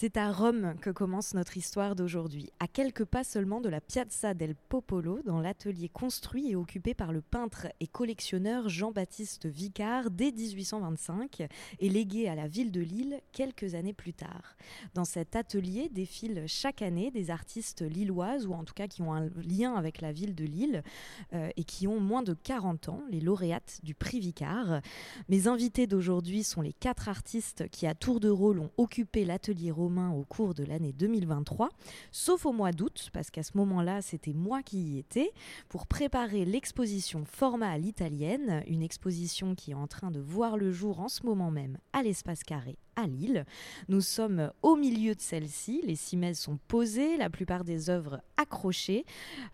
C'est à Rome que commence notre histoire d'aujourd'hui, à quelques pas seulement de la Piazza del Popolo, dans l'atelier construit et occupé par le peintre et collectionneur Jean-Baptiste Vicard dès 1825 et légué à la ville de Lille quelques années plus tard. Dans cet atelier défilent chaque année des artistes lilloises, ou en tout cas qui ont un lien avec la ville de Lille euh, et qui ont moins de 40 ans, les lauréates du prix Vicard. Mes invités d'aujourd'hui sont les quatre artistes qui, à tour de rôle, ont occupé l'atelier au cours de l'année 2023, sauf au mois d'août, parce qu'à ce moment-là, c'était moi qui y étais, pour préparer l'exposition Format à l'italienne, une exposition qui est en train de voir le jour en ce moment même à l'espace carré à Lille. Nous sommes au milieu de celle-ci, les cimaises sont posées, la plupart des œuvres accrochées.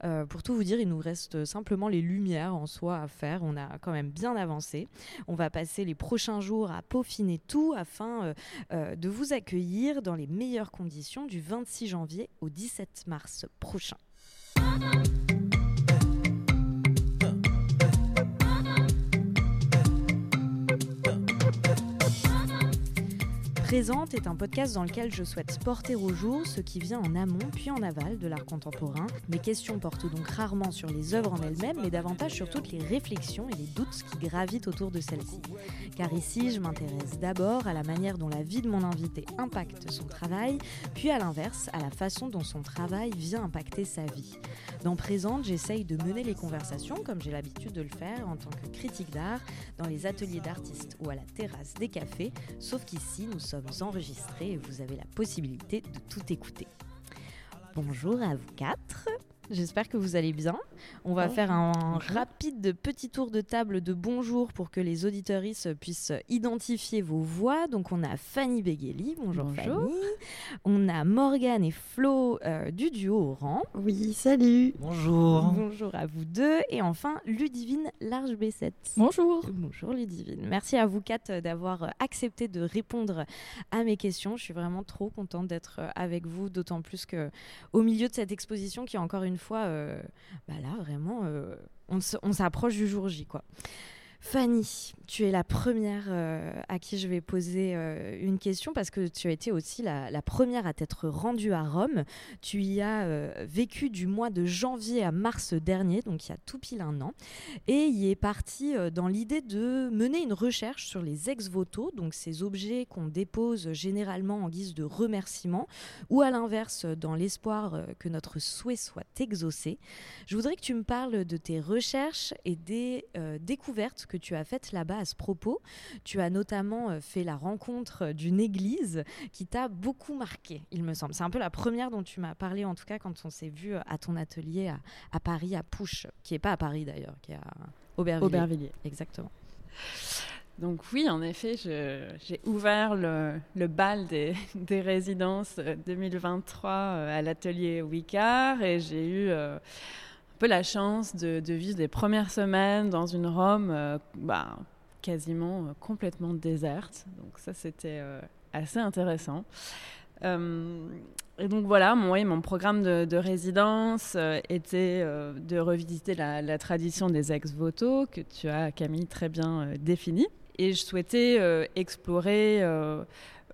Euh, pour tout vous dire, il nous reste simplement les lumières en soi à faire, on a quand même bien avancé. On va passer les prochains jours à peaufiner tout afin euh, euh, de vous accueillir dans les meilleures conditions du 26 janvier au 17 mars prochain. Présente est un podcast dans lequel je souhaite porter au jour ce qui vient en amont puis en aval de l'art contemporain. Mes questions portent donc rarement sur les œuvres en elles-mêmes, mais davantage sur toutes les réflexions et les doutes qui gravitent autour de celles-ci. Car ici, je m'intéresse d'abord à la manière dont la vie de mon invité impacte son travail, puis à l'inverse, à la façon dont son travail vient impacter sa vie. Dans Présente, j'essaye de mener les conversations, comme j'ai l'habitude de le faire en tant que critique d'art, dans les ateliers d'artistes ou à la terrasse des cafés, sauf qu'ici, nous sommes enregistrés et vous avez la possibilité de tout écouter. Bonjour à vous quatre. J'espère que vous allez bien. On va faire un rapide petit tour de table de bonjour pour que les auditeuristes puissent identifier vos voix. Donc on a Fanny Begheli, bonjour, Fanny. On a Morgane et Flo euh, du duo Oran. Oui, salut. Bonjour. Bonjour à vous deux. Et enfin Ludivine Large B7. Bonjour. Bonjour Ludivine. Merci à vous quatre d'avoir accepté de répondre à mes questions. Je suis vraiment trop contente d'être avec vous, d'autant plus que au milieu de cette exposition qui est encore une une fois, euh, bah là, vraiment, euh, on s'approche du jour J, quoi. Fanny, tu es la première euh, à qui je vais poser euh, une question parce que tu as été aussi la, première à t'être rendue à Rome. Tu y as euh, vécu du mois de janvier à mars dernier, donc il y a tout pile un an, et y est parti dans l'idée de mener une recherche sur les ex-voto, donc ces objets qu'on dépose généralement en guise de remerciement, ou à l'inverse dans l'espoir que notre souhait soit exaucé. Je voudrais que tu me parles de tes recherches et des découvertes que que tu as faites là-bas à ce propos. Tu as notamment euh, fait la rencontre d'une église qui t'a beaucoup marqué, il me semble. C'est un peu la première dont tu m'as parlé, en tout cas, quand on s'est vu euh, à ton atelier à, Paris, à Pouche, qui n'est pas à Paris d'ailleurs, qui est à Aubervilliers. Aubervilliers. Exactement. Donc oui, en effet, j'ai ouvert le, bal des, résidences 2023 euh, à l'atelier Wicard et j'ai eu la chance de, vivre des premières semaines dans une Rome euh, bah, quasiment euh, complètement déserte. Donc ça, c'était euh, assez intéressant. et donc voilà, mon, mon programme de, résidence était de revisiter la, la, tradition des ex-voto que tu as, Camille, très bien définie. Et je souhaitais explorer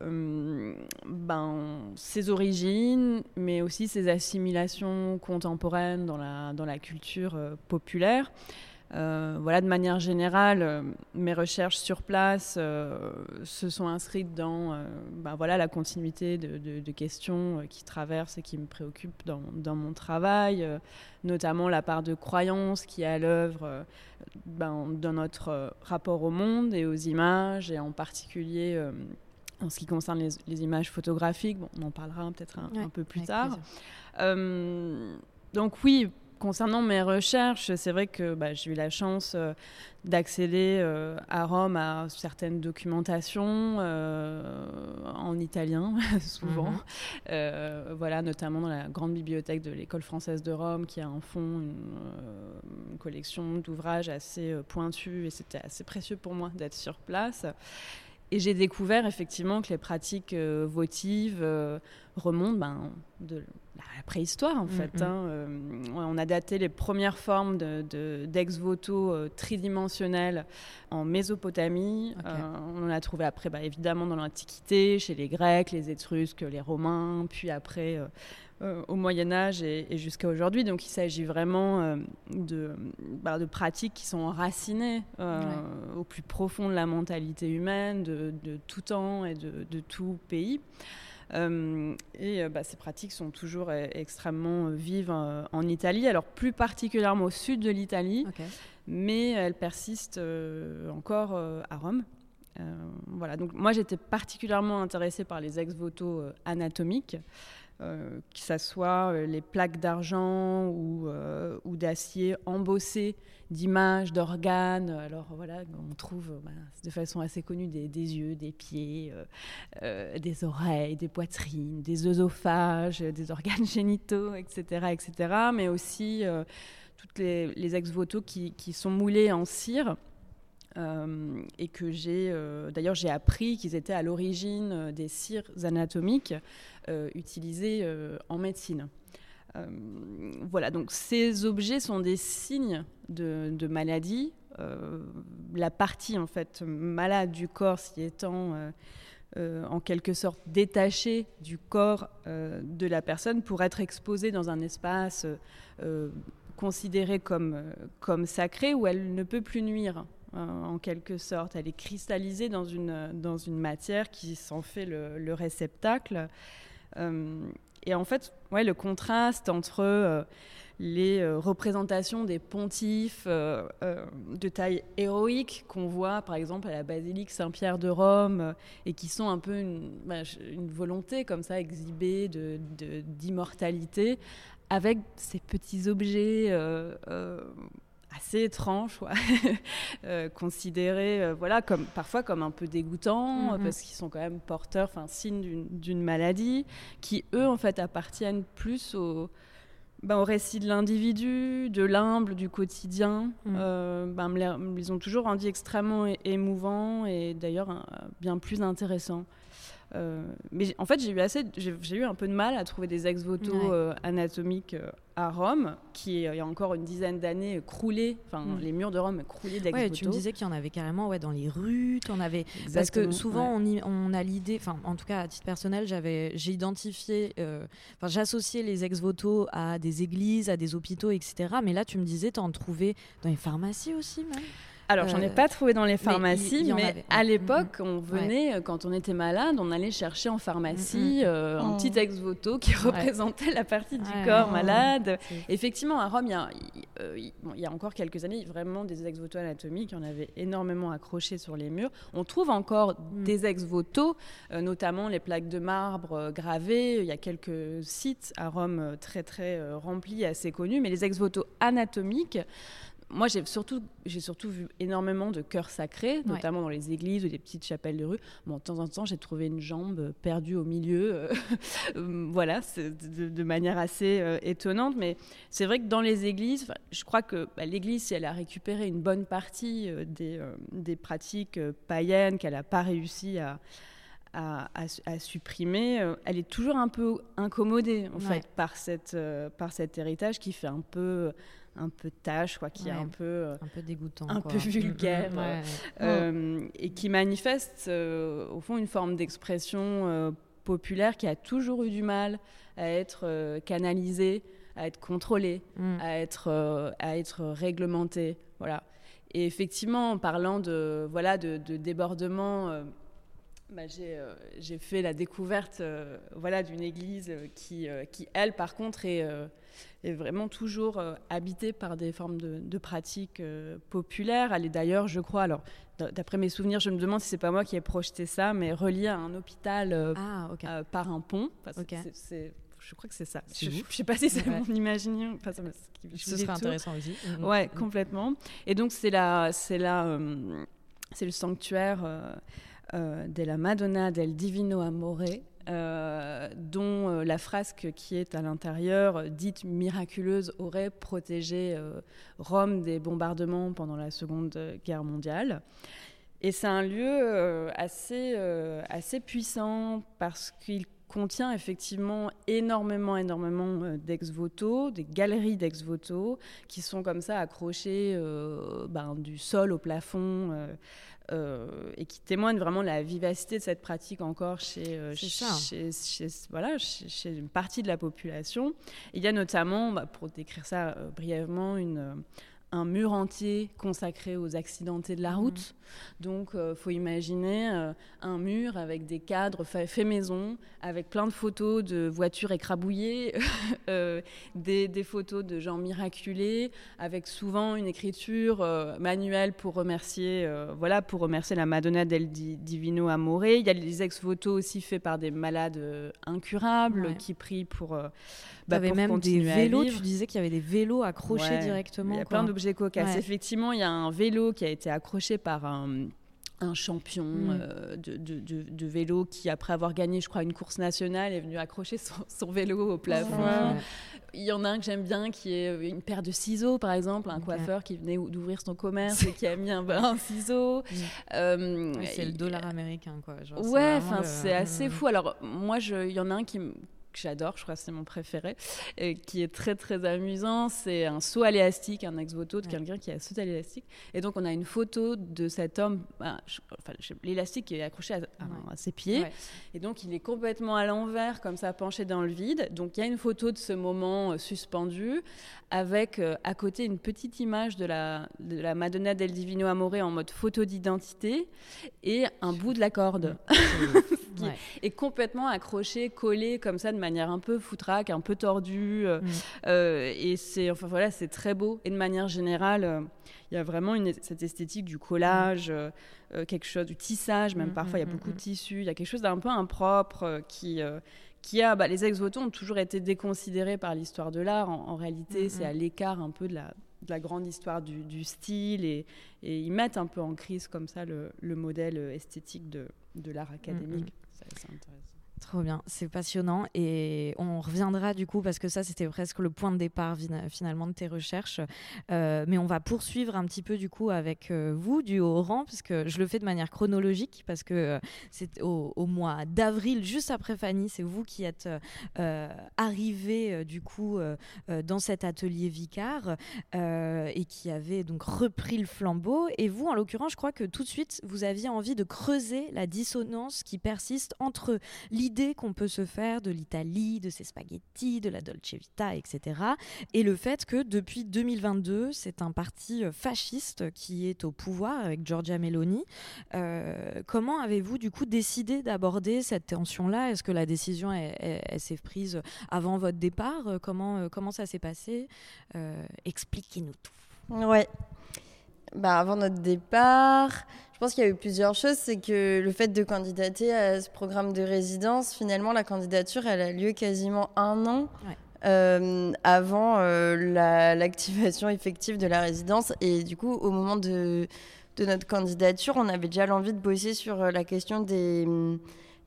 euh, ben, ses origines, mais aussi ses assimilations contemporaines dans la, dans la culture euh, populaire. Euh, voilà, de manière générale, mes recherches sur place se sont inscrites dans ben voilà, la continuité de, questions qui traversent et qui me préoccupent dans, dans mon travail, notamment la part de croyance qui est à l'œuvre ben, dans notre rapport au monde et aux images, et en particulier en ce qui concerne les, images photographiques, bon, on en parlera peut-être un, peu plus tard. Euh, donc oui, concernant mes recherches, c'est vrai que bah, j'ai eu la chance euh, d'accéder euh, à Rome à certaines documentations en italien, souvent. Mhm. voilà, notamment dans la grande bibliothèque de l'école française de Rome, qui a en fond une, collection d'ouvrages assez pointus, et c'était assez précieux pour moi d'être sur place. Et j'ai découvert effectivement que les pratiques euh, votives euh, remontent ben, de la préhistoire en fait. Hein, on a daté les premières formes d'ex-voto de, tridimensionnels en Mésopotamie. on en a trouvé après, bah, évidemment, dans l'Antiquité, chez les Grecs, les Étrusques, les Romains, puis après euh, au Moyen Âge et, jusqu'à aujourd'hui. Donc il s'agit vraiment euh, de, bah, de, pratiques qui sont enracinées euh, au plus profond de la mentalité humaine, de, tout temps et de, tout pays. et bah, ces pratiques sont toujours extrêmement vives en Italie, alors plus particulièrement au sud de l'Italie, mais elles persistent encore à Rome. voilà, donc moi j'étais particulièrement intéressée par les ex-voto anatomiques. Euh, que ce soit euh, les plaques d'argent ou, euh, d'acier embossées d'images, d'organes. Alors voilà, on trouve bah, de façon assez connue des, yeux, des pieds, des oreilles, des poitrines, des œsophages, des organes génitaux, etc. etc. mais aussi toutes les, les ex-voto qui, sont moulés en cire. et que j'ai d'ailleurs j'ai appris qu'ils étaient à l'origine des cires anatomiques euh, utilisés euh, en médecine. Euh, voilà, donc ces objets sont des signes de, maladie. la partie en fait malade du corps s'y étant en quelque sorte détachée du corps de la personne pour être exposée dans un espace considéré comme, comme sacré où elle ne peut plus nuire en quelque sorte. Elle est cristallisée dans une, dans une matière qui s'en fait le réceptacle. Euh, et en fait, ouais, le contraste entre euh, les euh, représentations des pontifes de taille héroïque qu'on voit par exemple à la basilique Saint-Pierre de Rome et qui sont un peu une, bah, volonté comme ça exhibée d'immortalité de, avec ces petits objets assez étrange, euh, considérés euh, voilà, comme, parfois comme un peu dégoûtants, mm-hmm. parce qu'ils sont quand même porteurs, enfin signes d'une maladie, qui eux en fait appartiennent plus au, ben, au récit de l'individu, de l'humble, du quotidien. Mm. Euh, ben, ils ont toujours rendu extrêmement émouvant et d'ailleurs bien plus intéressant. Euh, mais en fait, j'ai eu assez, j'ai eu un peu de mal à trouver des ex-voto euh, anatomiques euh, à Rome, qui il y a encore une dizaine d'années croulaient, enfin mm. les murs de Rome croulaient d'ex-voto. Ouais, tu me disais qu'il y en avait carrément ouais, dans les rues, en avais parce que souvent on, on, a l'idée, enfin en tout cas à titre personnel, j'avais, j'ai identifié, enfin j'associais les ex-voto à des églises, à des hôpitaux, etc. Mais là, tu me disais, tu en trouvais dans les pharmacies aussi, même? Alors, j'en ai euh, pas trouvé dans les pharmacies, mais, à l'époque, on venait, euh, quand on était malade, on allait chercher en pharmacie euh, un petit oh. ex-voto qui représentait la partie du corps oh. malade. Effectivement, à Rome, il y, a, encore quelques années, vraiment des ex-voto anatomiques, on avait énormément accroché sur les murs. On trouve encore mm. des ex-voto, notamment les plaques de marbre gravées. Il y a quelques sites à Rome très, très remplis, assez connus, mais les ex-voto anatomiques, moi, j'ai surtout, j'ai surtout vu énormément de cœurs sacrés, notamment dans les églises ou des petites chapelles de rue. Bon, de temps en temps, j'ai trouvé une jambe perdue au milieu, euh, euh, voilà, de, de, manière assez euh, étonnante. Mais c'est vrai que dans les églises, je crois que bah, l'Église, si elle a récupéré une bonne partie des, des, pratiques païennes qu'elle n'a pas réussi à, à, à, supprimer, elle est toujours un peu incommodée en fait par, cette, par cet héritage qui fait un peu un peu tâche, quoi, qui est un peu, euh, un peu dégoûtant, un peu vulgaire, euh, euh, et qui manifeste au fond une forme d'expression populaire qui a toujours eu du mal à être canalisée, à être contrôlée, mm. à être à être réglementée, voilà. Et effectivement, en parlant de voilà de, de débordement. Bah, j'ai fait la découverte voilà, d'une église qui, qui, elle, par contre, est, est vraiment toujours euh, habitée par des formes de, pratiques euh, populaires. Elle est d'ailleurs, je crois, alors d'après mes souvenirs, je me demande si c'est pas moi qui ai projeté ça, mais reliée à un hôpital euh, ah, par un pont. je crois que c'est ça. Je ne sais pas si c'est mon imagination. Enfin, ça Ce serait intéressant aussi. Mm, mm. Ouais, complètement. Et donc, c'est la, c'est la, c'est le sanctuaire de la Madonna del Divino Amore, euh, dont euh, la frasque qui est à l'intérieur, euh, dite miraculeuse, aurait protégé Rome des bombardements pendant la Seconde Guerre mondiale. Et c'est un lieu assez, assez puissant parce qu'il contient effectivement énormément, énormément d'ex-voto, des galeries d'ex-voto qui sont comme ça accrochées ben, du sol au plafond. Et qui témoignent vraiment de la vivacité de cette pratique encore chez, chez, voilà, chez, une partie de la population. il y a notamment, bah, pour décrire ça brièvement, une, un mur entier consacré aux accidentés de la route. Mhm. Donc, il euh, faut imaginer euh, un mur avec des cadres faits maison, avec plein de photos de voitures écrabouillées, euh, des, photos de gens miraculés, avec souvent une écriture manuelle pour remercier, voilà, pour remercier la Madonna del Divino Amore. Il y a les ex-photos aussi faits par des malades incurables qui prient pour bah, y avait même des vélos, tu disais qu'il y avait des vélos accrochés directement. Il y a plein d'objets cocasses. Effectivement, il y a un vélo qui a été accroché par un un champion mm. euh, de, de, de, vélo qui, après avoir gagné, je crois, une course nationale, est venu accrocher son, vélo au plafond. Il y en a un que j'aime bien qui est une paire de ciseaux, par exemple, un coiffeur qui venait d'ouvrir son commerce et qui a mis un, un ciseau. Mm. Euh, c'est le dollar américain, quoi. ouais, enfin, c'est assez mm. fou. Alors, moi, il y en a un qui, que j'adore, je crois que c'est mon préféré, et qui est très très amusant. C'est un saut à l'élastique, un ex-voto de quelqu'un qui a sauté à l'élastique. Et donc on a une photo de cet homme, bah, enfin, l'élastique est accroché à, ses pieds, et donc il est complètement à l'envers, comme ça, penché dans le vide. Donc il y a une photo de ce moment euh, suspendu, avec euh, à côté une petite image de la, de la Madonna del Divino Amore en mode photo d'identité, et un bout de la corde. Qui est complètement accroché, collé comme ça de manière un peu foutraque, un peu tordue. Euh, mm. euh, et c'est enfin voilà, c'est très beau. Et de manière générale, euh, il y a vraiment une, cette esthétique du collage, quelque chose du tissage, même mm, parfois il y a mm, beaucoup de tissus. Il y a quelque chose d'un peu impropre qui qui a, bah, les ex-voto ont toujours été déconsidérés par l'histoire de l'art. En, réalité, c'est à l'écart un peu de la, de la grande histoire du, du style et, et, ils mettent un peu en crise comme ça le, le modèle esthétique de, de l'art académique. C'est intéressant. Trop bien, c'est passionnant et on reviendra du coup parce que ça c'était presque le point de départ finalement de tes recherches. Euh, mais on va poursuivre un petit peu du coup avec euh, vous du haut rang parce que je le fais de manière chronologique parce que euh, c'est au, mois d'avril juste après Fanny, c'est vous qui êtes arrivé du coup dans cet atelier Vicar et qui avez donc repris le flambeau. Et vous en l'occurrence, je crois que tout de suite vous aviez envie de creuser la dissonance qui persiste entre l'idée l'idée qu'on peut se faire de l'Italie, de ses spaghettis, de la Dolce Vita, etc. Et le fait que depuis 2022, c'est un parti euh, fasciste qui est au pouvoir avec Giorgia Meloni. Euh, comment avez-vous du coup décidé d'aborder cette tension-là? Est-ce que la décision s'est prise avant votre départ? Comment, comment ça s'est passé? Expliquez-nous tout. Ouais. Bah, avant notre départ, je pense qu'il y a eu plusieurs choses. C'est que le fait de candidater à ce programme de résidence, finalement, la candidature, elle a lieu quasiment un an euh, avant euh, l'activation effective de la résidence. Et du coup, au moment de, de notre candidature, on avait déjà l'envie de bosser sur euh, la question des,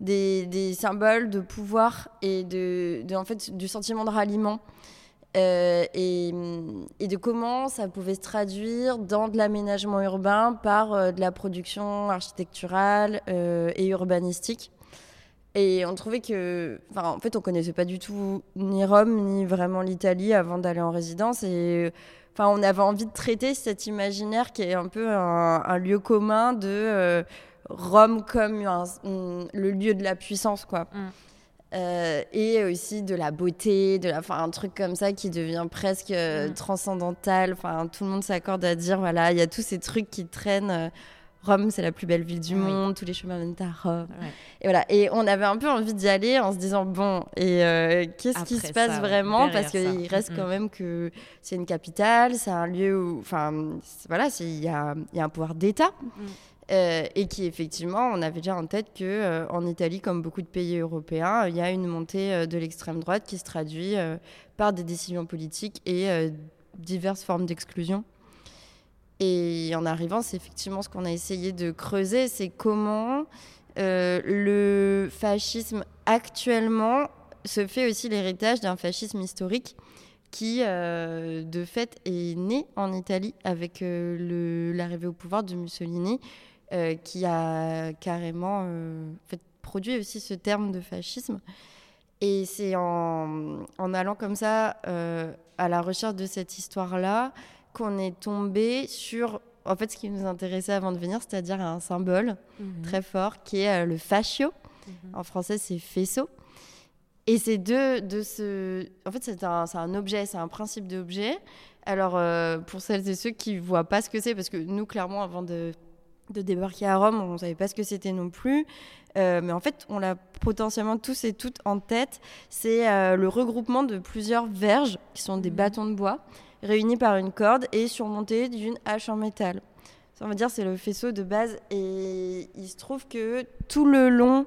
des, des symboles de pouvoir et de, de, en fait, du sentiment de ralliement. Euh, et, et, de comment ça pouvait se traduire dans de l'aménagement urbain par euh, de la production architecturale euh, et urbanistique. Et on trouvait que, en fait, on connaissait pas du tout ni Rome ni vraiment l'Italie avant d'aller en résidence. Et enfin, on avait envie de traiter cet imaginaire qui est un peu un, lieu commun de Rome comme le lieu de la puissance, quoi. Mm. Euh, et aussi de la beauté, de la, un truc comme ça qui devient presque euh, mm. transcendantal. Enfin, tout le monde s'accorde à dire voilà, il y a tous ces trucs qui traînent. Euh, Rome, c'est la plus belle ville du monde, tous les chemins mènent à Rome. Et voilà. Et on avait un peu envie d'y aller en se disant bon, et qu'est-ce qui se passe vraiment? Parce qu'il reste mm, quand mm. même que c'est une capitale, c'est un lieu où, enfin, voilà, il y a, y a, un pouvoir d'État. Euh, et qui effectivement, on avait déjà en tête que euh, en Italie, comme beaucoup de pays européens, il y a une montée euh, de l'extrême droite qui se traduit par des décisions politiques et diverses formes d'exclusion. Et en arrivant, c'est effectivement ce qu'on a essayé de creuser, c'est comment le fascisme actuellement se fait aussi l'héritage d'un fascisme historique qui, de fait, est né en Italie avec l'arrivée au pouvoir de Mussolini euh, qui a carrément euh, fait, produit aussi ce terme de fascisme. Et c'est en, en, allant comme ça à la recherche de cette histoire-là qu'on est tombé sur en fait ce qui nous intéressait avant de venir, c'est-à-dire un symbole mhm. très fort qui est le fascio. Mhm. En français, c'est faisceau. Et c'est de, de ce. En fait, c'est un, un, objet, c'est un principe d'objet. Alors, euh, pour celles et ceux qui ne voient pas ce que c'est, parce que nous, clairement, avant de, de débarquer à Rome, on ne savait pas ce que c'était non plus. Euh, mais en fait, on l'a potentiellement tous et toutes en tête. C'est euh, le regroupement de plusieurs verges, qui sont des mhm. bâtons de bois, réunis par une corde et surmontés d'une hache en métal. Ça, on va dire, c'est le faisceau de base. Et il se trouve que tout le long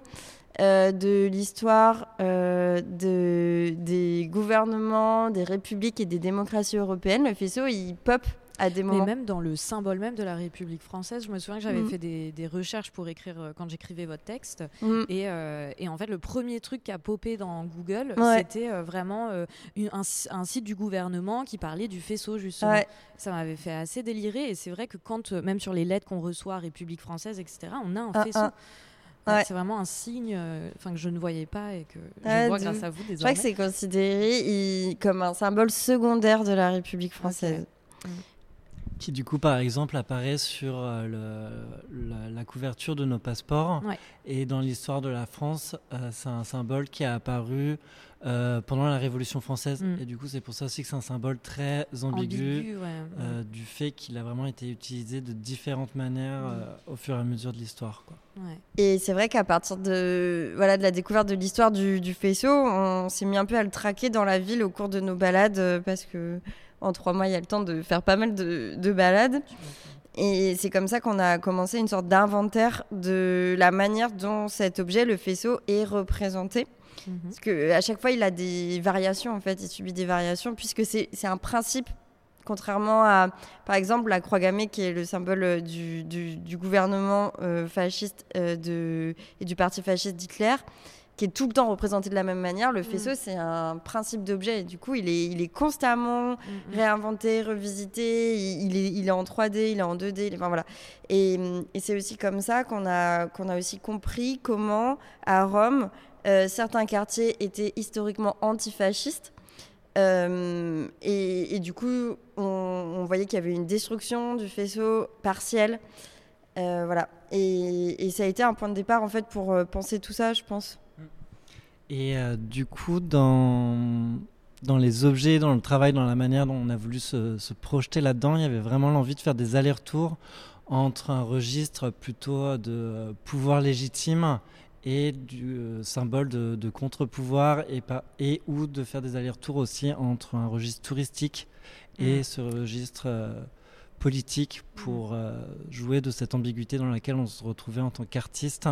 euh, de l'histoire de, des gouvernements, des républiques et des démocraties européennes. Le faisceau, il pop à des moments. Mais même dans le symbole même de la République française, je me souviens que j'avais mm. fait des, des, recherches pour écrire euh, quand j'écrivais votre texte. Mm. Et, et, en fait, le premier truc qui a popé dans Google, c'était vraiment un, un, site du gouvernement qui parlait du faisceau, justement. Ça m'avait fait assez délirer. Et c'est vrai que quand, même sur les lettres qu'on reçoit, République française, etc., on a un ah, faisceau. Ah. C'est vraiment un signe euh, que je ne voyais pas et que je vois grâce à vous désormais. Je crois que c'est considéré comme un symbole secondaire de la République française. Mm. Qui du coup par exemple apparaît sur euh, le, la, couverture de nos passeports. Et dans l'histoire de la France, euh, c'est un symbole qui a apparu euh, pendant la Révolution française. Mm. Et du coup, c'est pour ça aussi que c'est un symbole très ambigu, euh, du fait qu'il a vraiment été utilisé de différentes manières mm. euh, au fur et à mesure de l'histoire. Et c'est vrai qu'à partir de, voilà, de la découverte de l'histoire du, du, faisceau, on s'est mis un peu à le traquer dans la ville au cours de nos balades, parce que en trois mois, il y a le temps de faire pas mal de, de balades. Et c'est comme ça qu'on a commencé une sorte d'inventaire de la manière dont cet objet, le faisceau, est représenté. Mhm. Parce qu'à chaque fois, il a des variations, en fait, il subit des variations, puisque c'est un principe, contrairement à, par exemple, la croix gammée, qui est le symbole euh, du, du, gouvernement euh, fasciste euh, de, et du parti fasciste d'Hitler, qui est tout le temps représenté de la même manière. Le mhm. faisceau, c'est un principe d'objet, et du coup, il est, il est constamment mhm. réinventé, revisité, il, est, il est en 3D, il est en 2D, enfin voilà. Et, et c'est aussi comme ça qu'on a, qu'on a aussi compris comment, à Rome, euh, certains quartiers étaient historiquement antifascistes. Euh, et, du coup, on, voyait qu'il y avait une destruction du faisceau partielle. Euh, voilà. Et, ça a été un point de départ, en fait, pour penser tout ça, je pense. Et du coup, dans, dans les objets, dans le travail, dans la manière dont on a voulu se, se projeter là-dedans, il y avait vraiment l'envie de faire des allers-retours entre un registre plutôt de pouvoir légitime et du euh, symbole de, contre-pouvoir et, et ou de faire des allers-retours aussi entre un registre touristique et mm. ce registre euh, politique pour mm. euh, jouer de cette ambiguïté dans laquelle on se retrouvait en tant qu'artiste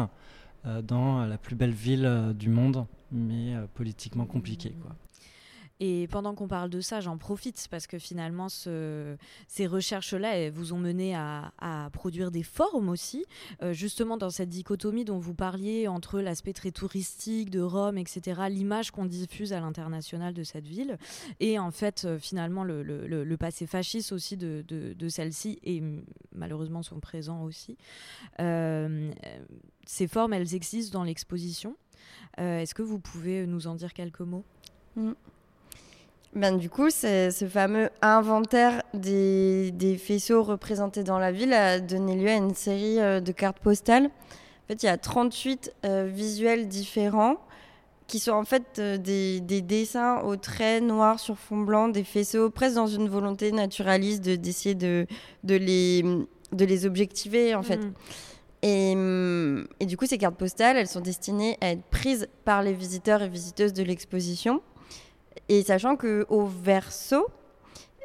dans la plus belle ville du monde, mais politiquement compliquée. Et pendant qu'on parle de ça, j'en profite parce que finalement, ce, ces recherches-là vous ont mené à, produire des formes aussi, euh, justement dans cette dichotomie dont vous parliez entre l'aspect très touristique de Rome, etc., l'image qu'on diffuse à l'international de cette ville, et en fait, euh, finalement, le, passé fasciste aussi de, celle-ci, et malheureusement son présent aussi. Euh, ces formes, elles existent dans l'exposition. Est-ce que vous pouvez nous en dire quelques mots? Mm ben, du coup, ce fameux inventaire des, des, faisceaux représentés dans la ville a donné lieu à une série euh, de cartes postales. En fait, il y a 38 euh, visuels différents qui sont en fait euh, des, des, dessins au trait noir sur fond blanc, des faisceaux, presque dans une volonté naturaliste d'essayer de, de, les, de les objectiver, en fait. Mm. Et, du coup, ces cartes postales, elles sont destinées à être prises par les visiteurs et visiteuses de l'exposition. Et sachant qu'au verso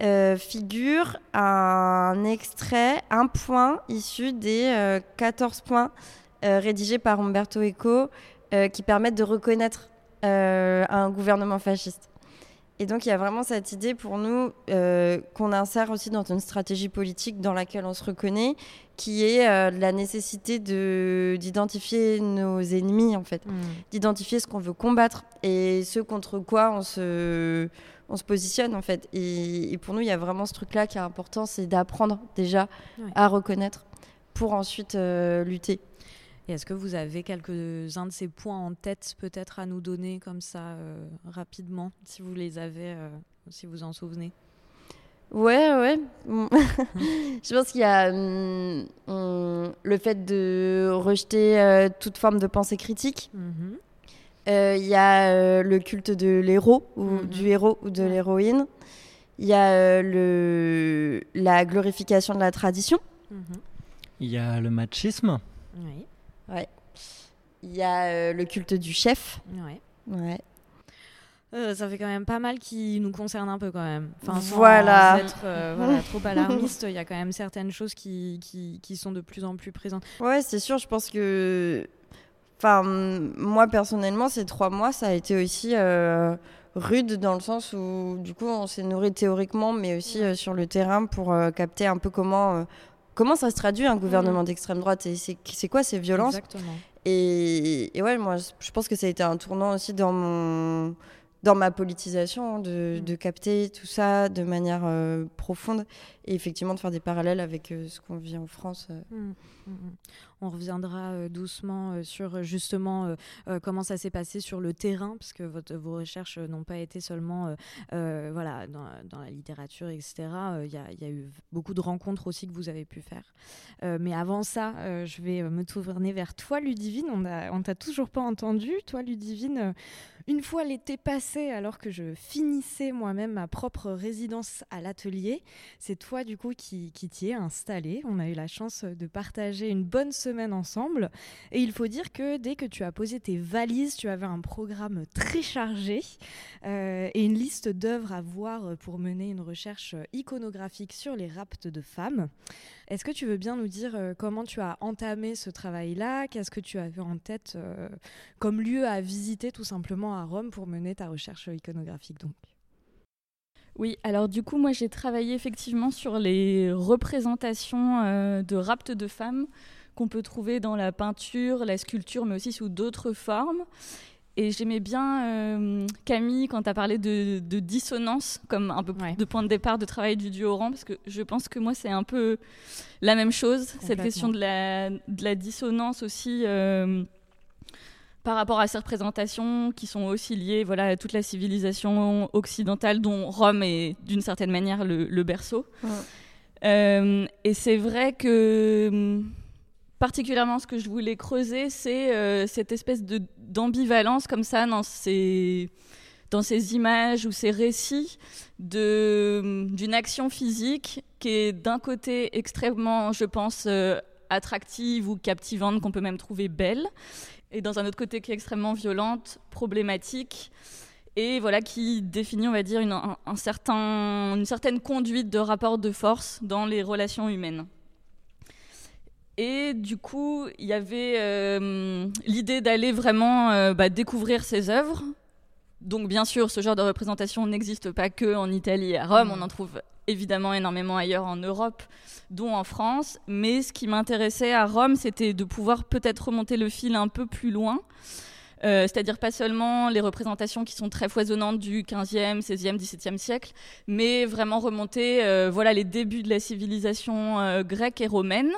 euh, figure un extrait, un point issu des 14 euh, points euh, rédigés par Umberto Eco qui permettent de reconnaître un gouvernement fasciste. Et donc il y a vraiment cette idée pour nous qu'on insère aussi dans une stratégie politique dans laquelle on se reconnaît, qui est la nécessité d'identifier nos ennemis en fait, mmh. d'identifier ce qu'on veut combattre et ce contre quoi on se, on se positionne en fait. Et, pour nous, il y a vraiment ce truc-là qui est important, c'est d'apprendre déjà à reconnaître pour ensuite euh, lutter. Et est-ce que vous avez quelques-uns de ces points en tête peut-être à nous donner comme ça rapidement, si vous les avez, si vous en souvenez? Ouais, ouais. je pense qu'il y a hum, le fait de rejeter toute forme de pensée critique. Mhm. Il y a le culte de l'héros, ou mhm. du héros ou de l'héroïne. Il y a le, la glorification de la tradition. Mhm. Il y a le machisme. Oui. Ouais. Il y a euh, le culte du chef. Ouais. Ouais. Euh, ça fait quand même pas mal qui nous concerne un peu quand même. Enfin, voilà. être euh, voilà, trop alarmiste, il y a quand même certaines choses qui, qui, qui, sont de plus en plus présentes. Ouais, c'est sûr, je pense que... Enfin, moi personnellement, ces trois mois, ça a été aussi rude dans le sens où du coup on s'est nourri théoriquement mais aussi sur le terrain pour capter un peu comment comment ça se traduit un gouvernement mmh. d'extrême droite et c'est quoi ces violences Exactement. Et, et, ouais, moi, je pense que ça a été un tournant aussi dans mon dans ma politisation, de, mmh. de capter tout ça de manière euh, profonde et effectivement de faire des parallèles avec euh, ce qu'on vit en France. Euh. Mmh. On reviendra euh, doucement euh, sur euh, justement comment ça s'est passé sur le terrain, parce que vos recherches n'ont pas été seulement voilà, dans, la littérature, etc. Il y, a eu beaucoup de rencontres aussi que vous avez pu faire. mais avant ça, je vais me tourner vers toi, Ludivine. On t'a toujours pas entendu. Toi, Ludivine, une fois l'été passé, alors que je finissais moi-même ma propre résidence à l'atelier, c'est toi du coup qui, qui t'y es installé. On a eu la chance de partager une bonne semaine ensemble. Et il faut dire que dès que tu as posé tes valises, tu avais un programme très chargé euh, et une liste d'œuvres à voir pour mener une recherche iconographique sur les raptes de femmes. Est-ce que tu veux bien nous dire euh, comment tu as entamé ce travail-là? Qu'est-ce que tu avais en tête euh, comme lieu à visiter tout simplement à Rome pour mener ta recherche iconographique donc? Oui, alors du coup, moi j'ai travaillé effectivement sur les représentations de raptes de femmes qu'on peut trouver dans la peinture, la sculpture, mais aussi sous d'autres formes. Et j'aimais bien, euh, Camille, quand tu as parlé de, dissonance, comme un peu de point de départ de travail du duo rang, parce que je pense que moi, c'est un peu la même chose, cette question de la, de la dissonance aussi. Euh, par rapport à ces représentations qui sont aussi liées voilà, à toute la civilisation occidentale dont Rome est d'une certaine manière le, berceau. Euh, et c'est vrai que particulièrement ce que je voulais creuser, c'est euh, cette espèce d'ambivalence comme ça dans ces, dans ces images ou ces récits d'une action physique qui est d'un côté extrêmement, je pense, euh, attractive ou captivante, qu'on peut même trouver belle, et dans un autre côté qui est extrêmement violente, problématique, et voilà qui définit, on va dire, une, un certain, une certaine conduite de rapport de force dans les relations humaines. Et du coup, il y avait euh, l'idée d'aller vraiment euh, bah, découvrir ses œuvres. Donc, bien sûr, ce genre de représentation n'existe pas que en Italie et à Rome. On en trouve évidemment énormément ailleurs en Europe, dont en France. Mais ce qui m'intéressait à Rome, c'était de pouvoir peut-être remonter le fil un peu plus loin. Euh, c'est-à-dire pas seulement les représentations qui sont très foisonnantes du 15e, 16e, 17e siècle, mais vraiment remonter voilà, les débuts de la civilisation grecque et romaine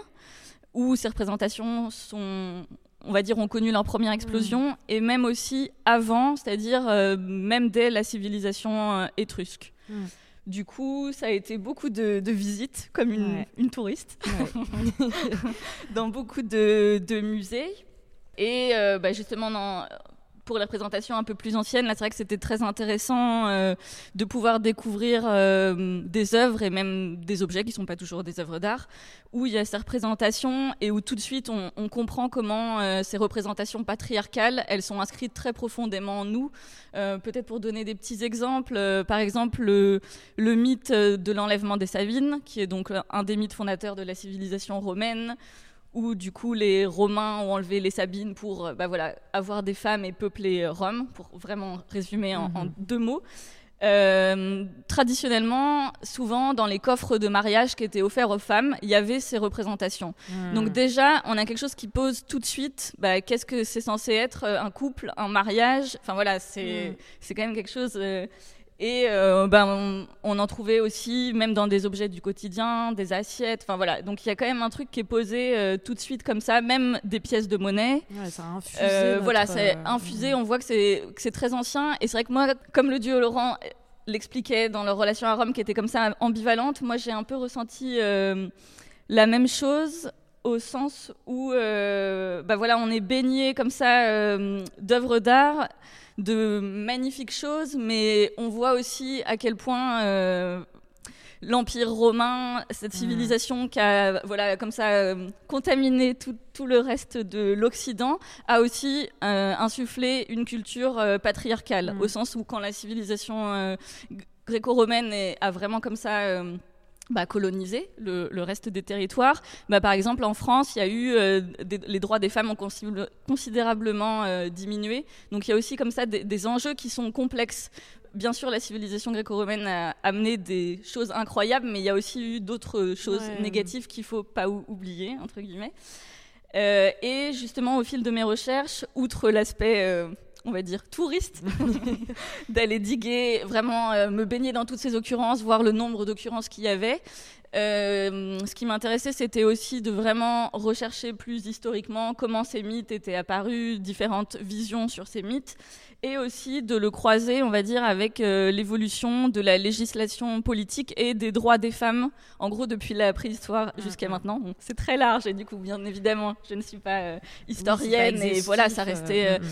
où ces représentations sont on va dire, ont connu leur première explosion, mm. et même aussi avant, c'est-à-dire euh, même dès la civilisation euh, étrusque. Mm. Du coup, ça a été beaucoup de, visites, comme une, touriste, dans beaucoup de, musées. Et euh, bah, justement, dans, pour la présentation un peu plus ancienne, là, c'est vrai que c'était très intéressant euh, de pouvoir découvrir euh, des œuvres et même des objets qui ne sont pas toujours des œuvres d'art, où il y a ces représentations et où tout de suite on, comprend comment euh, ces représentations patriarcales, elles sont inscrites très profondément en nous. Peut-être pour donner des petits exemples, par exemple le, le mythe de l'enlèvement des Sabines, qui est donc un des mythes fondateurs de la civilisation romaine où du coup les Romains ont enlevé les Sabines pour euh, bah, voilà, avoir des femmes et peupler euh, Rome, pour vraiment résumer en, mhm. deux mots. Euh, traditionnellement, souvent dans les coffres de mariage qui étaient offerts aux femmes, il y avait ces représentations. Hmm. Donc déjà, on a quelque chose qui pose tout de suite, bah, qu'est-ce que c'est censé être un couple, un mariage? Enfin voilà, c'est c'est quand même quelque chose... Et euh, ben, on, en trouvait aussi, même dans des objets du quotidien, des assiettes. Enfin voilà. Donc il y a quand même un truc qui est posé euh, tout de suite comme ça, même des pièces de monnaie. Ouais, ça a infusé. Euh, voilà, notre, c'est infusé. On voit que c'est très ancien. Et c'est vrai que moi, comme le duo Laurent l'expliquait dans leur relation à Rome, qui était comme ça ambivalente, moi j'ai un peu ressenti la même chose au sens où, bah voilà, on est baigné comme ça d'œuvres d'art, de magnifiques choses, mais on voit aussi à quel point euh, l'Empire romain, cette civilisation qui a, voilà, comme ça, euh, contaminé tout, tout le reste de l'Occident, a aussi euh, insufflé une culture patriarcale, Mm. au sens où quand la civilisation gréco-romaine a vraiment comme ça... bah, colonisé le, le reste des territoires. Bah, par exemple, en France, il y a eu euh, des- les droits des femmes ont considé- considérablement euh, diminué. Donc il y a aussi comme ça des, des enjeux qui sont complexes. Bien sûr, la civilisation gréco-romaine a amené des choses incroyables, mais il y a aussi eu d'autres choses Ouais. négatives qu'il faut pas ou- oublier entre guillemets. Euh, et justement, au fil de mes recherches, outre l'aspect on va dire, touriste, d'aller diguer, vraiment euh, me baigner dans toutes ces occurrences, voir le nombre d'occurrences qu'il y avait. Euh, ce qui m'intéressait, c'était aussi de vraiment rechercher plus historiquement comment ces mythes étaient apparus, différentes visions sur ces mythes, et aussi de le croiser, on va dire, avec euh, l'évolution de la législation politique et des droits des femmes, en gros depuis la préhistoire jusqu'à Mhm. maintenant. Bon, c'est très large, et du coup, bien évidemment, je ne suis pas euh, historienne, Oui, c'est pas et voilà, ça restait... mm, mm.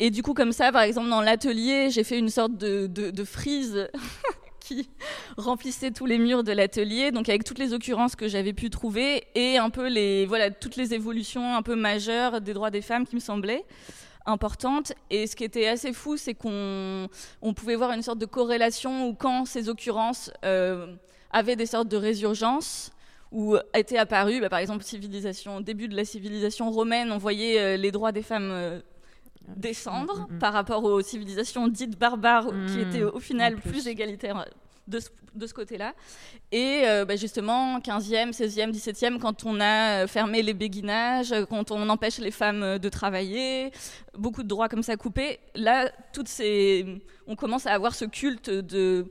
Et du coup, comme ça, par exemple, dans l'atelier, j'ai fait une sorte de, de, frise qui remplissait tous les murs de l'atelier, donc avec toutes les occurrences que j'avais pu trouver et un peu les, voilà, toutes les évolutions un peu majeures des droits des femmes qui me semblaient importantes. Et ce qui était assez fou, c'est qu'on on pouvait voir une sorte de corrélation où quand ces occurrences euh, avaient des sortes de résurgences, ou étaient apparues, bah, par exemple, début de la civilisation romaine, on voyait euh, les droits des femmes euh, descendre Mm, mm, par rapport aux civilisations dites barbares qui Mm, étaient au final plus. plus. égalitaires de ce, de ce côté-là. Et euh, bah, justement, 15e, 16e, 17e, quand on a euh, fermé les béguinages, euh, quand on empêche les femmes euh, de travailler, beaucoup de droits comme ça coupés, là, toutes ces... on commence à avoir ce culte de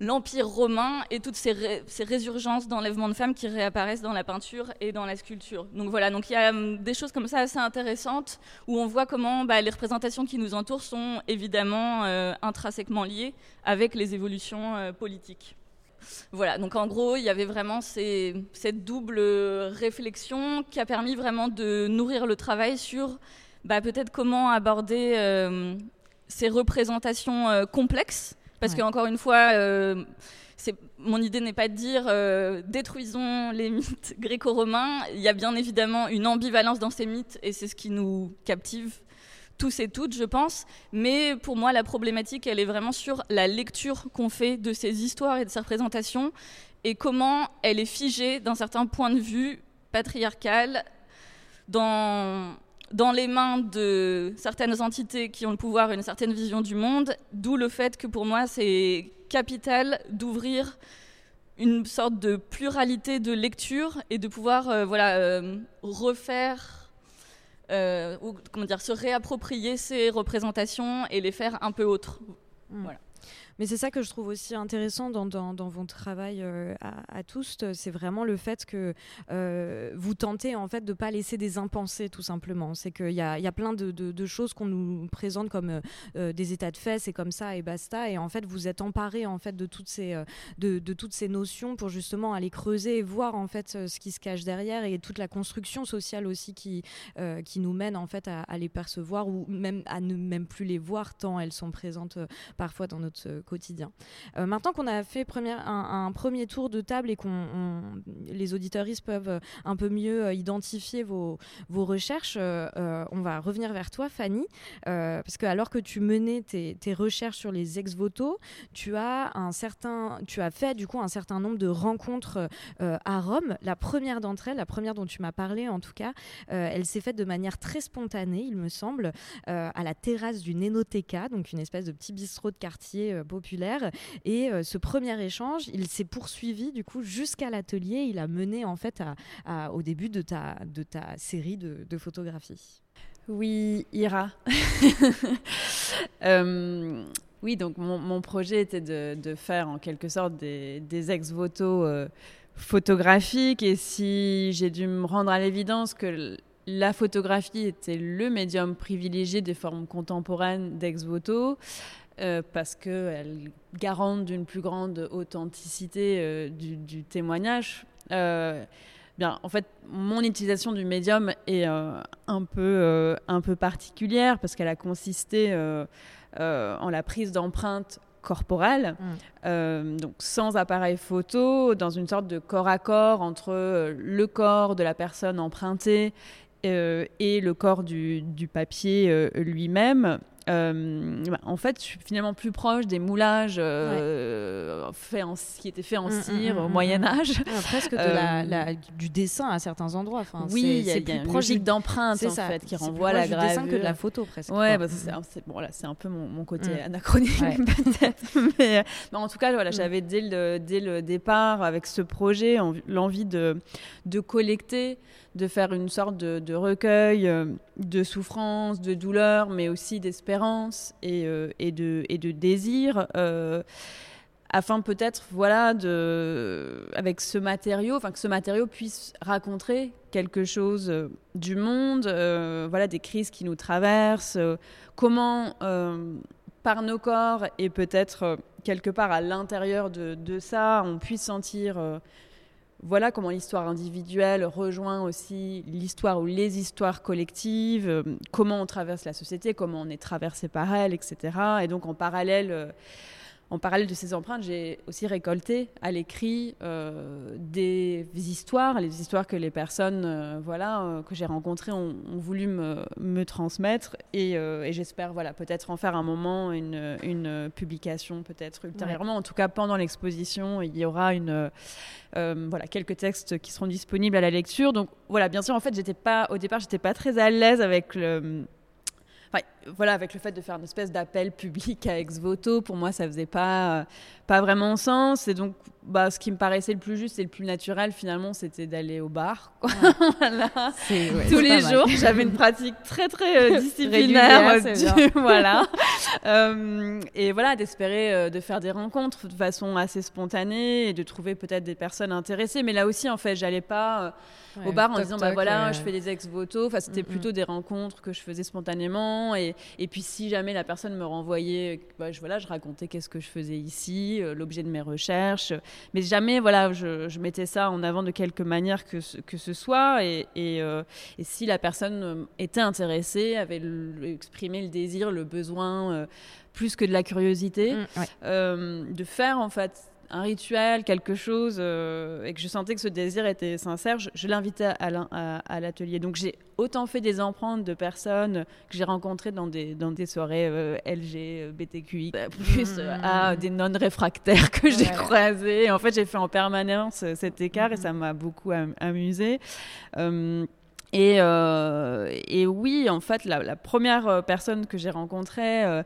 l'Empire romain et toutes ces, ré- ces résurgences d'enlèvement de femmes qui réapparaissent dans la peinture et dans la sculpture. Donc voilà, donc il y a hum, des choses comme ça assez intéressantes où on voit comment bah, les représentations qui nous entourent sont évidemment euh, intrinsèquement liées avec les évolutions euh, politiques. Voilà, donc en gros, il y avait vraiment cette double réflexion qui a permis vraiment de nourrir le travail sur bah, peut-être comment aborder euh, ces représentations euh, complexes. Parce Ouais. qu'encore une fois, euh, mon idée n'est pas de dire euh, détruisons les mythes gréco-romains. Il y a bien évidemment une ambivalence dans ces mythes et c'est ce qui nous captive tous et toutes, je pense. Mais pour moi, la problématique, elle est vraiment sur la lecture qu'on fait de ces histoires et de ces représentations et comment elle est figée d'un certain point de vue patriarcal dans, dans les mains de certaines entités qui ont le pouvoir et une certaine vision du monde, d'où le fait que pour moi, c'est capital d'ouvrir une sorte de pluralité de lecture et de pouvoir euh, voilà, euh, refaire euh, ou comment dire, se réapproprier ces représentations et les faire un peu autres. Mais c'est ça que je trouve aussi intéressant dans, dans, dans votre travail euh, à, à tous, c'est vraiment le fait que euh, vous tentez en fait de pas laisser des impensés tout simplement. C'est qu'il y a, y a plein de, choses qu'on nous présente comme euh, euh, des états de fait, c'est comme ça et basta. Et en fait, vous êtes emparé en fait de toutes ces euh, de, de toutes ces notions pour justement aller creuser et voir en fait euh, ce qui se cache derrière et toute la construction sociale aussi qui euh, qui nous mène en fait à, à les percevoir ou même à ne même plus les voir tant elles sont présentes euh, parfois dans notre euh, quotidien. Euh, maintenant qu'on a fait un, premier tour de table et qu'on on- les auditeuristes peuvent euh, un peu mieux euh, identifier vos, recherches, on va revenir vers toi, Fanny, parce que alors que tu menais tes, recherches sur les ex-voto, tu as un certain, tu as fait du coup un certain nombre de rencontres à Rome. La première d'entre elles, la première dont tu m'as parlé en tout cas, elle s'est faite de manière très spontanée, il me semble, à la terrasse du Nenoteca, donc une espèce de petit bistrot de quartier euh, Et euh, ce premier échange, il s'est poursuivi du coup jusqu'à l'atelier. Il a mené en fait au début de ta, série de, de photographies. Oui, Ira. Euh, Oui, donc mon, projet était de, faire en quelque sorte des, ex-voto euh, photographiques. Et si j'ai dû me rendre à l'évidence que la photographie était le médium privilégié des formes contemporaines d'ex-voto, euh, parce qu'elle garante d'une plus grande authenticité euh, du, témoignage. bien, en fait, mon utilisation du médium est un, peu, un peu particulière parce qu'elle a consisté euh, en la prise d'empreintes corporelle, mm. euh, donc sans appareil photo, dans une sorte de corps à corps entre euh, le corps de la personne empruntée et le corps du papier lui-même. Euh, en fait, je suis finalement plus proche des moulages euh, en, qui étaient faits en mm, mm, cire mm, au Moyen Âge. presque de la, euh, du dessin à certains endroits. Enfin, oui, il y a, une logique d'empreinte en fait qui renvoie à la gravure. dessin que de la photo presque. Ouais, bah, c'est bon, là, c'est un peu mon, côté anachronique peut-être. mais, en tout cas, voilà, j'avais dès le, dès le départ avec ce projet l'envie de, de collecter de faire une sorte de, recueil euh, de souffrance, de douleur, mais aussi d'espérance et, euh, de désir. Euh, afin peut-être, voilà, de, avec ce matériau, enfin que ce matériau puisse raconter quelque chose du monde, voilà, des crises qui nous traversent, comment par nos corps et peut-être quelque part à l'intérieur de, de, ça, on puisse sentir voilà comment l'histoire individuelle rejoint aussi l'histoire ou les histoires collectives, euh, comment on traverse la société, comment on est traversé par elle, etc. Et donc en parallèle, euh, en parallèle de ces empreintes, j'ai aussi récolté à l'écrit euh, des histoires, les histoires que les personnes euh, voilà, euh, que j'ai rencontrées ont, voulu me, me transmettre. Et, et j'espère voilà, peut-être en faire un moment une, une publication, peut-être ultérieurement. En tout cas, pendant l'exposition, il y aura une, voilà, quelques textes qui seront disponibles à la lecture. Donc voilà, bien sûr, en fait, j'étais pas, au départ, j'étais pas très à l'aise avec le voilà, avec le fait de faire une espèce d'appel public à ex voto, pour moi, ça faisait pas, pas vraiment sens. Et donc, bah, ce qui me paraissait le plus juste et le plus naturel, finalement, c'était d'aller au bar. Tous les jours, j'avais une pratique très, très euh, disciplinaire. voilà. Euh, et voilà, d'espérer euh, de faire des rencontres de façon assez spontanée et de trouver peut-être des personnes intéressées. Mais là aussi, en fait, j'allais pas au bar en disant, bah voilà, je fais des ex-voto. Enfin, c'était plutôt des rencontres que je faisais spontanément. Et, et puis, si jamais la personne me renvoyait, bah, je, voilà, je racontais qu'est-ce que je faisais ici, l'objet de mes recherches. Mais jamais, voilà, je, je, mettais ça en avant de quelque manière que ce, que ce soit. Et, et, et si la personne était intéressée, avait exprimé le désir, le besoin plus que de la curiosité, mmh, euh, de faire en fait un rituel, quelque chose, euh, et que je sentais que ce désir était sincère, je, l'invitais à, l'atelier. Donc j'ai autant fait des empreintes de personnes que j'ai rencontrées dans des, dans des soirées euh, LGBTQI, plus mmh. à des non-réfractaires que j'ai croisés. En fait, j'ai fait en permanence cet écart et ça m'a beaucoup amusé. Et, et, oui, en fait, la, la première personne que j'ai rencontrée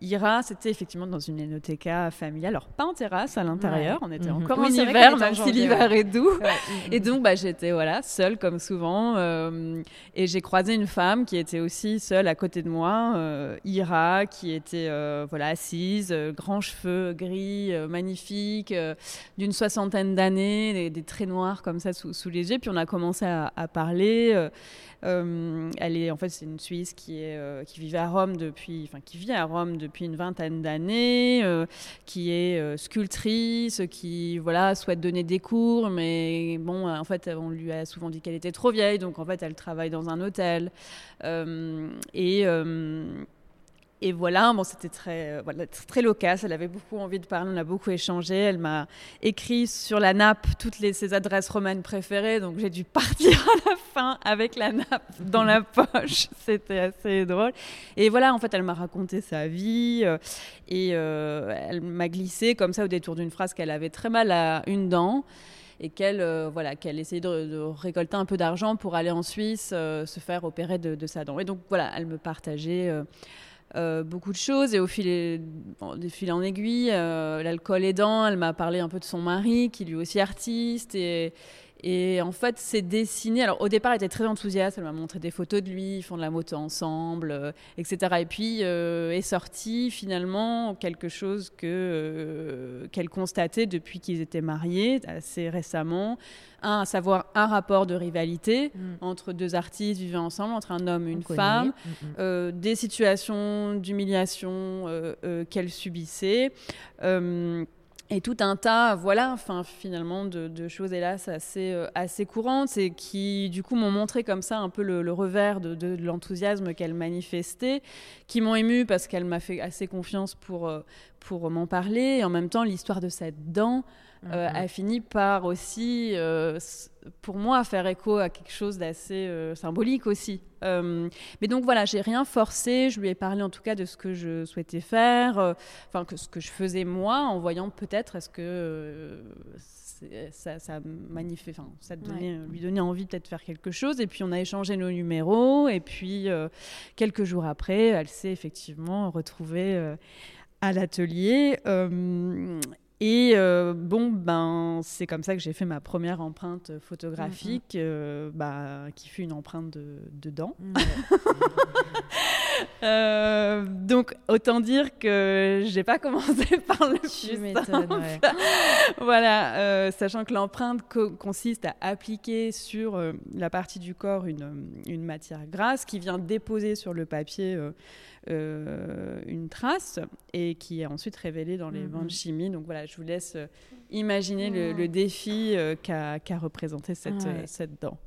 Ira, c'était effectivement dans une enoteca familiale, alors pas en terrasse, à l'intérieur, on était mhm. encore en hiver, même si l'hiver est doux. Et donc, bah, j'étais voilà, seule comme souvent, euh, et j'ai croisé une femme qui était aussi seule à côté de moi, euh, Ira, qui était euh, voilà, assise, grands cheveux gris, magnifique, d'une soixantaine d'années, des, traits noirs comme ça sous, les yeux, puis on a commencé à, à parler. Euh, elle est en fait c'est une Suisse qui est euh, qui vivait à Rome depuis, enfin qui vit à Rome depuis une vingtaine d'années, euh, qui est sculptrice, qui voilà souhaite donner des cours, mais bon en fait on lui a souvent dit qu'elle était trop vieille, donc en fait elle travaille dans un hôtel. Et et voilà, bon, c'était très, euh, voilà, très loquace. Elle avait beaucoup envie de parler, on a beaucoup échangé. Elle m'a écrit sur la nappe toutes les, ses adresses romaines préférées, donc j'ai dû partir à la fin avec la nappe dans la poche. C'était assez drôle. Et voilà, en fait, elle m'a raconté sa vie euh, et euh, elle m'a glissé comme ça au détour d'une phrase qu'elle avait très mal à une dent et qu'elle voilà, qu'elle essayait de, récolter un peu d'argent pour aller en Suisse se faire opérer de, de, sa dent. Et donc voilà, elle me partageait euh, beaucoup de choses et au fil des fils en aiguille, euh, l'alcool aidant, elle m'a parlé un peu de son mari qui lui aussi artiste et, Et en fait, c'est dessiné. Alors, au départ, elle était très enthousiaste. Elle m'a montré des photos de lui. Ils font de la moto ensemble, euh, etc. Et puis euh, est sorti finalement quelque chose que euh, qu'elle constatait depuis qu'ils étaient mariés assez récemment. Un, à savoir un rapport de rivalité mm. entre deux artistes vivant ensemble, entre un homme et une femme, mm, mm. des situations d'humiliation qu'elle subissait et tout un tas, voilà, finalement de, choses hélas assez euh, assez courantes et qui du coup m'ont montré comme ça un peu le, revers de, l'enthousiasme qu'elle manifestait, qui m'ont ému parce qu'elle m'a fait assez confiance pour euh, pour m'en parler. Et en même temps l'histoire de cette dent euh, mm-hmm. a fini par aussi pour moi faire écho à quelque chose d'assez symbolique aussi. mais donc voilà, j'ai rien forcé. Je lui ai parlé en tout cas de ce que je souhaitais faire, enfin que ce que je faisais moi, en voyant peut-être est-ce que ça, ça, ça donnait, lui donnait envie peut-être de faire quelque chose. Et puis on a échangé nos numéros. Et puis quelques jours après, elle s'est effectivement retrouvée à l'atelier. Et euh, bon, ben, c'est comme ça que j'ai fait ma première empreinte photographique, mm, mm. Euh, bah, qui fut une empreinte de, dents. Mm. Euh, donc, autant dire que j'ai pas commencé par le plus voilà, sachant que l'empreinte consiste à appliquer sur la partie du corps une, une, matière grasse qui vient déposer sur le papier euh, une trace et qui est ensuite révélée dans les mm de chimie. Donc voilà, je vous laisse euh, imaginer le, défi euh, qu'a représenté cette, cette dent.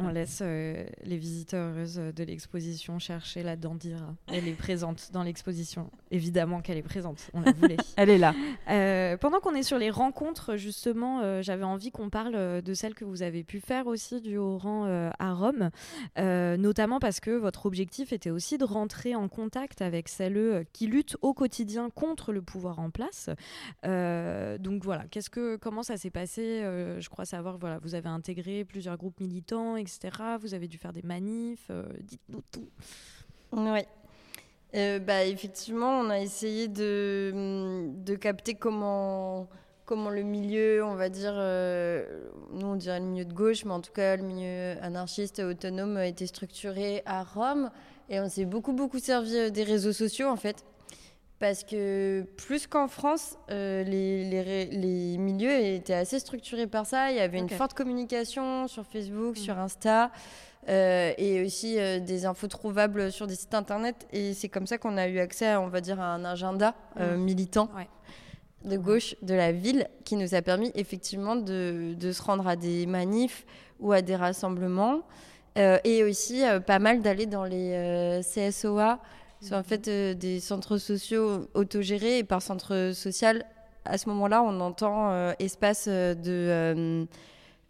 On laisse euh, les visiteuses de l'exposition chercher la Dandira. Elle est présente dans l'exposition. Évidemment qu'elle est présente, on la voulait. Elle est là. Euh, pendant qu'on est sur les rencontres, justement, euh, j'avais envie qu'on parle de celles que vous avez pu faire aussi du haut-rang à Rome, notamment parce que votre objectif était aussi de rentrer en contact avec celles qui luttent au quotidien contre le pouvoir en place. donc voilà, qu'est-ce que, comment ça s'est passé Je crois savoir, voilà, vous avez intégré plusieurs groupes militants, vous avez dû faire des manifs. Euh, dites-nous tout. Oui. Euh, bah, effectivement, on a essayé de, de capter comment, comment le milieu, on va dire, euh, nous on dirait le milieu de gauche, mais en tout cas le milieu anarchiste autonome a été structuré à Rome. Et on s'est beaucoup, beaucoup servi des réseaux sociaux, en fait. Parce que plus qu'en France, les, les, les, milieux étaient assez structurés par ça. Il y avait une forte communication sur Facebook, sur mm. Insta. Euh, et aussi euh, des infos trouvables sur des sites internet. Et c'est comme ça qu'on a eu accès, à, on va dire, à un agenda euh, mm. militant de gauche de la ville qui nous a permis effectivement de, de se rendre à des manifs ou à des rassemblements. et aussi pas mal d'aller dans les CSOA, sont en fait des centres sociaux autogérés. Et par centre social, à ce moment-là, on entend espace de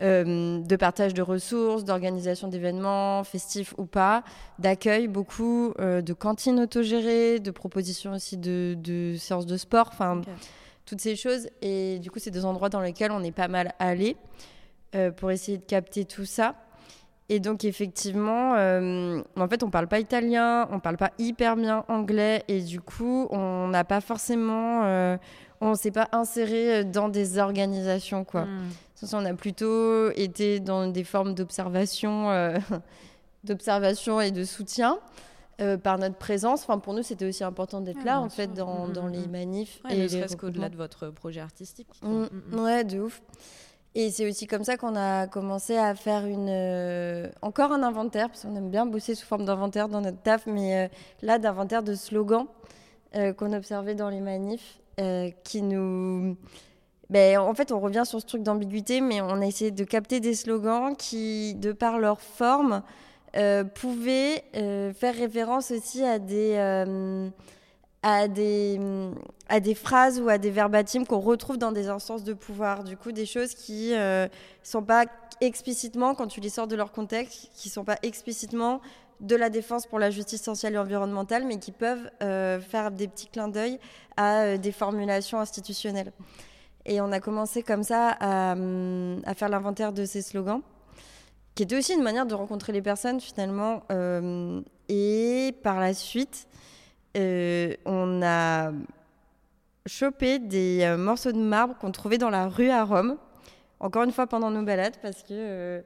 euh, de partage de ressources, d'organisation d'événements, festifs ou pas, d'accueil, beaucoup euh, de cantines autogérées, de propositions aussi de, séances de sport, enfin toutes ces choses. Et du coup, c'est des endroits dans lesquels on est pas mal allé euh, pour essayer de capter tout ça. Et donc effectivement, en fait, on parle pas italien, on parle pas hyper bien anglais, et du coup, on n'a pas forcément on s'est pas inséré dans des organisations quoi. Hmm on a plutôt été dans des formes d'observation, euh, d'observation et de soutien. Euh, par notre présence. Enfin, pour nous, c'était aussi important d'être là, en fait, dans, dans, les manifs. et ne serait-ce qu'au-delà de votre projet artistique. Mmh, mmh. Ouais, de ouf. Et c'est aussi comme ça qu'on a commencé à faire une, euh, encore un inventaire, parce qu'on aime bien bosser sous forme d'inventaire dans notre taf, mais là, d'inventaire de slogans qu'on observait dans les manifs, qui nous ben, en fait, on revient sur ce truc d'ambiguïté, mais on a essayé de capter des slogans qui, de par leur forme, euh, pouvaient euh, faire référence aussi à des, euh, à, des, à phrases ou à des verbatims qu'on retrouve dans des instances de pouvoir. Du coup, des choses qui ne sont pas explicitement, quand tu les sors de leur contexte, qui ne sont pas explicitement de la défense pour la justice sociale et environnementale, mais qui peuvent faire des petits clins d'œil à des formulations institutionnelles. Et on a commencé comme ça à, faire l'inventaire de ces slogans, qui était aussi une manière de rencontrer les personnes finalement. Euh, et par la suite, euh, on a chopé des euh, morceaux de marbre qu'on trouvait dans la rue à Rome. encore une fois pendant nos balades, parce que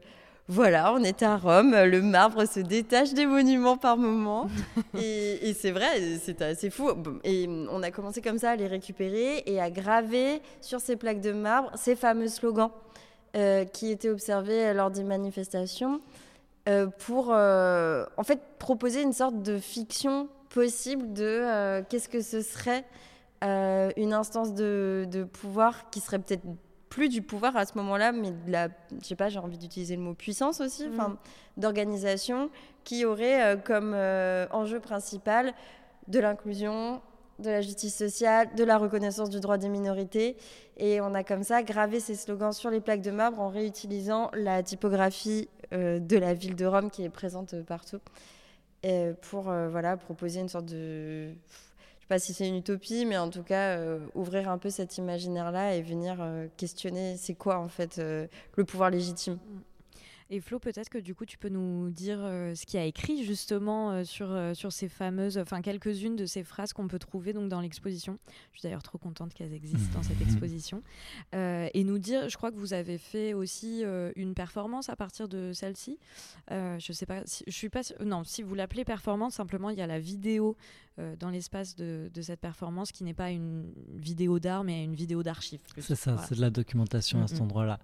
voilà, on est à Rome, le marbre se détache des monuments par moment. et, c'est vrai, c'est assez fou. Et on a commencé comme ça à les récupérer et à graver sur ces plaques de marbre ces fameux slogans euh, qui étaient observés lors des manifestations euh, pour euh, en fait proposer une sorte de fiction possible de qu'est-ce que ce serait une instance de, de pouvoir qui serait peut-être plus du pouvoir à ce moment-là, mais de la, je sais pas, j'ai envie d'utiliser le mot puissance aussi, enfin, mm. d'organisation qui aurait euh, comme euh, enjeu principal de l'inclusion, de la justice sociale, de la reconnaissance du droit des minorités. Et on a comme ça gravé ces slogans sur les plaques de marbre en réutilisant la typographie euh, de la ville de Rome qui est présente partout. Et pour voilà, proposer une sorte de pas si c'est une utopie, mais en tout cas, euh, ouvrir un peu cet imaginaire-là et venir euh, questionner c'est quoi en fait euh, le pouvoir légitime. Mm. Et Flo, peut-être que du coup, tu peux nous dire euh, ce qu'il a écrit justement euh, sur, euh, sur ces fameuses, enfin quelques-unes de ces phrases qu'on peut trouver donc dans l'exposition. Je suis d'ailleurs trop contente qu'elles existent dans cette exposition. et nous dire, je crois que vous avez fait aussi une performance à partir de celle-ci. je sais pas, si, je suis pas, non, si vous l'appelez performance, simplement il y a la vidéo dans l'espace de, de, cette performance qui n'est pas une vidéo d'art mais une vidéo d'archives. C'est ça, c'est de la documentation à cet endroit-là.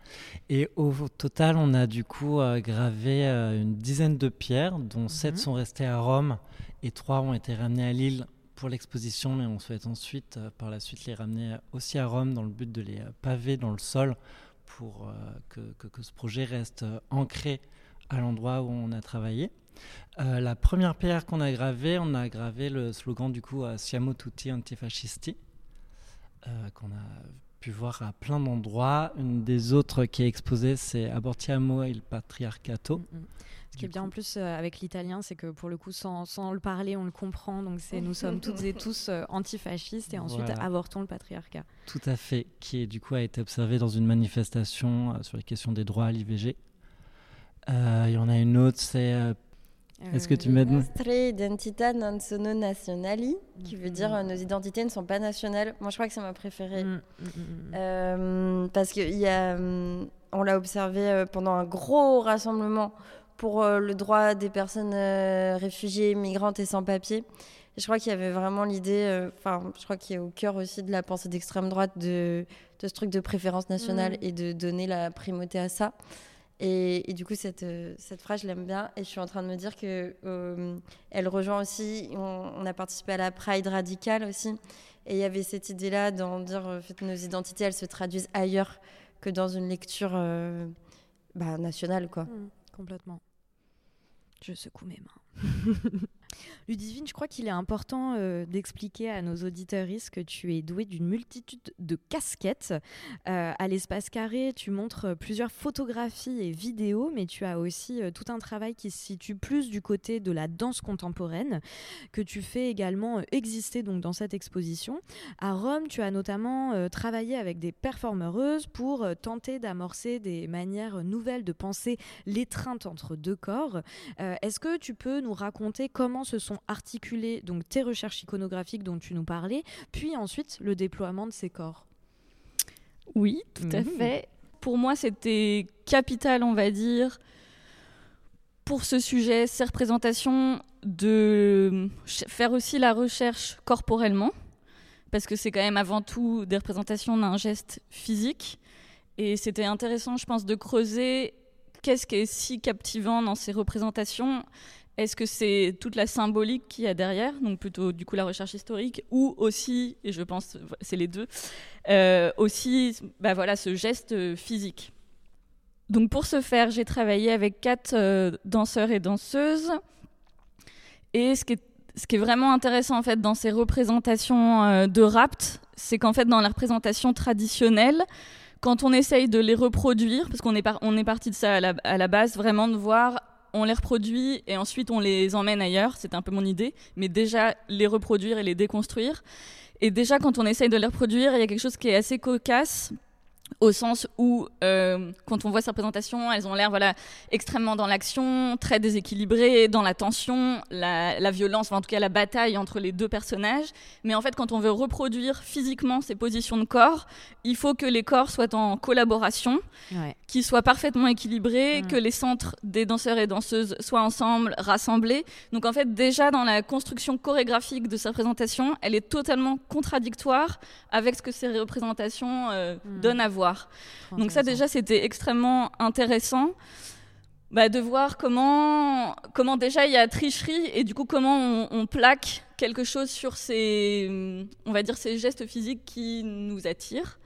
Et au total, on a du coup gravé euh, une dizaine de pierres, dont sept mhm. sont restées à Rome et trois ont été ramenées à Lille pour l'exposition, mais on souhaite ensuite, euh, par la suite, les ramener aussi à Rome dans le but de les euh, paver dans le sol pour que, que, ce projet reste ancré à l'endroit où on a travaillé. la première pierre qu'on a gravée, on a gravé le slogan du coup Siamo tutti antifascisti, qu'on a pu voir à plein d'endroits. Une des autres qui est exposée, c'est Abortiamo il Patriarcato. Mm. Ce qui est bien en plus euh, avec l'italien, c'est que pour le coup, sans, sans, le parler, on le comprend. Donc c'est nous sommes toutes et tous euh, antifascistes et ensuite avortons le patriarcat. Tout à fait, qui est, du coup a été observé dans une manifestation euh, sur les questions des droits à l'IVG. Il y en a une autre, c'est est-ce que tu m'aides Nostre identità non sono nationali, qui veut dire mm. nos identités ne sont pas nationales. Moi, je crois que c'est ma préférée. Mm, mm, euh, parce qu'on on l'a observé euh, pendant un gros rassemblement pour euh, le droit des personnes réfugiées, migrantes et sans papier. Et je crois qu'il y avait vraiment l'idée, enfin, je crois qu'il est au cœur aussi de la pensée d'extrême droite de, de, ce truc de préférence nationale et de donner la primauté à ça. Et, du coup, cette, euh, cette phrase, je l'aime bien. Et je suis en train de me dire que euh, elle rejoint aussi. On, a participé à la Pride radicale aussi. Et il y avait cette idée-là d'en dire en fait, nos identités, elles se traduisent ailleurs que dans une lecture euh, bah, nationale. quoi. Mmh, complètement. Je secoue mes mains. Ludivine, je crois qu'il est important euh, d'expliquer à nos auditeurs que tu es douée d'une multitude de casquettes. Euh, à l'espace carré, tu montres plusieurs photographies et vidéos, mais tu as aussi euh, tout un travail qui se situe plus du côté de la danse contemporaine, que tu fais également exister donc dans cette exposition. À Rome, tu as notamment travaillé avec des performeuses pour tenter d'amorcer des manières nouvelles de penser l'étreinte entre deux corps. Est-ce que tu peux nous raconter comment se sont articulées donc tes recherches iconographiques dont tu nous parlais, puis ensuite le déploiement de ces corps. Oui, tout à mmh. fait. Pour moi, c'était capital, on va dire, pour ce sujet, ces représentations, de faire aussi la recherche corporellement, parce que c'est quand même avant tout des représentations d'un geste physique. Et c'était intéressant, je pense, de creuser qu'est-ce qui est si captivant dans ces représentations est-ce que c'est toute la symbolique qu'il y a derrière, donc plutôt du coup la recherche historique, ou aussi, et je pense c'est les deux, euh, aussi bah voilà, ce geste physique? Donc pour ce faire, j'ai travaillé avec quatre euh, danseurs et danseuses. Et ce qui, est, ce qui est vraiment intéressant en fait dans ces représentations euh, de rapt, c'est qu'en fait dans la représentation traditionnelle, quand on essaye de les reproduire, parce qu'on est, est parti de ça à la base, vraiment de voir on les reproduit et ensuite on les emmène ailleurs, c'est un peu mon idée, mais déjà les reproduire et les déconstruire. Et déjà quand on essaye de les reproduire, il y a quelque chose qui est assez cocasse au sens où euh, quand on voit ces représentations, elles ont l'air voilà extrêmement dans l'action, très déséquilibrées, dans la tension, la, violence, en tout cas la bataille entre les deux personnages. Mais en fait, quand on veut reproduire physiquement ces positions de corps, il faut que les corps soient en collaboration, qu'ils soient parfaitement équilibrés, mm. que les centres des danseurs et danseuses soient ensemble, rassemblés. Donc en fait, déjà dans la construction chorégraphique de ces représentations, elle est totalement contradictoire avec ce que ces représentations euh, mm. donnent à Donc ça déjà c'était extrêmement intéressant. Bah, de voir comment, comment déjà il y a tricherie et du coup comment on, plaque quelque chose sur ces, on va dire, ces gestes physiques qui nous attirent.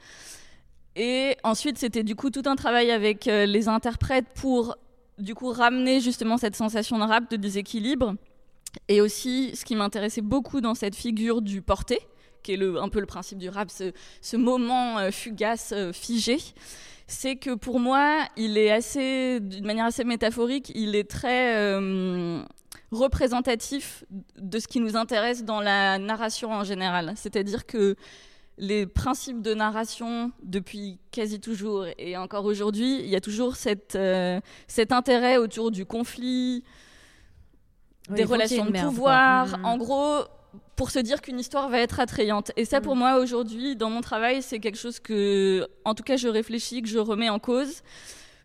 Et ensuite, c'était du coup tout un travail avec euh, les interprètes pour du coup ramener justement cette sensation de rap, de déséquilibre. Et aussi, ce qui m'intéressait beaucoup dans cette figure du porté, qui est le, un peu le principe du rap, ce, moment euh, fugace, euh, figé, c'est que pour moi, il est assez, d'une manière assez métaphorique, il est très euh, représentatif de ce qui nous intéresse dans la narration en général. C'est-à-dire que les principes de narration depuis quasi toujours et encore aujourd'hui, il y a toujours cette, cet intérêt autour du conflit, des relations de pouvoir. Mm. En gros, pour se dire qu'une histoire va être attrayante. Et ça, pour mm. moi, aujourd'hui, dans mon travail, c'est quelque chose que, en tout cas, je réfléchis, que je remets en cause.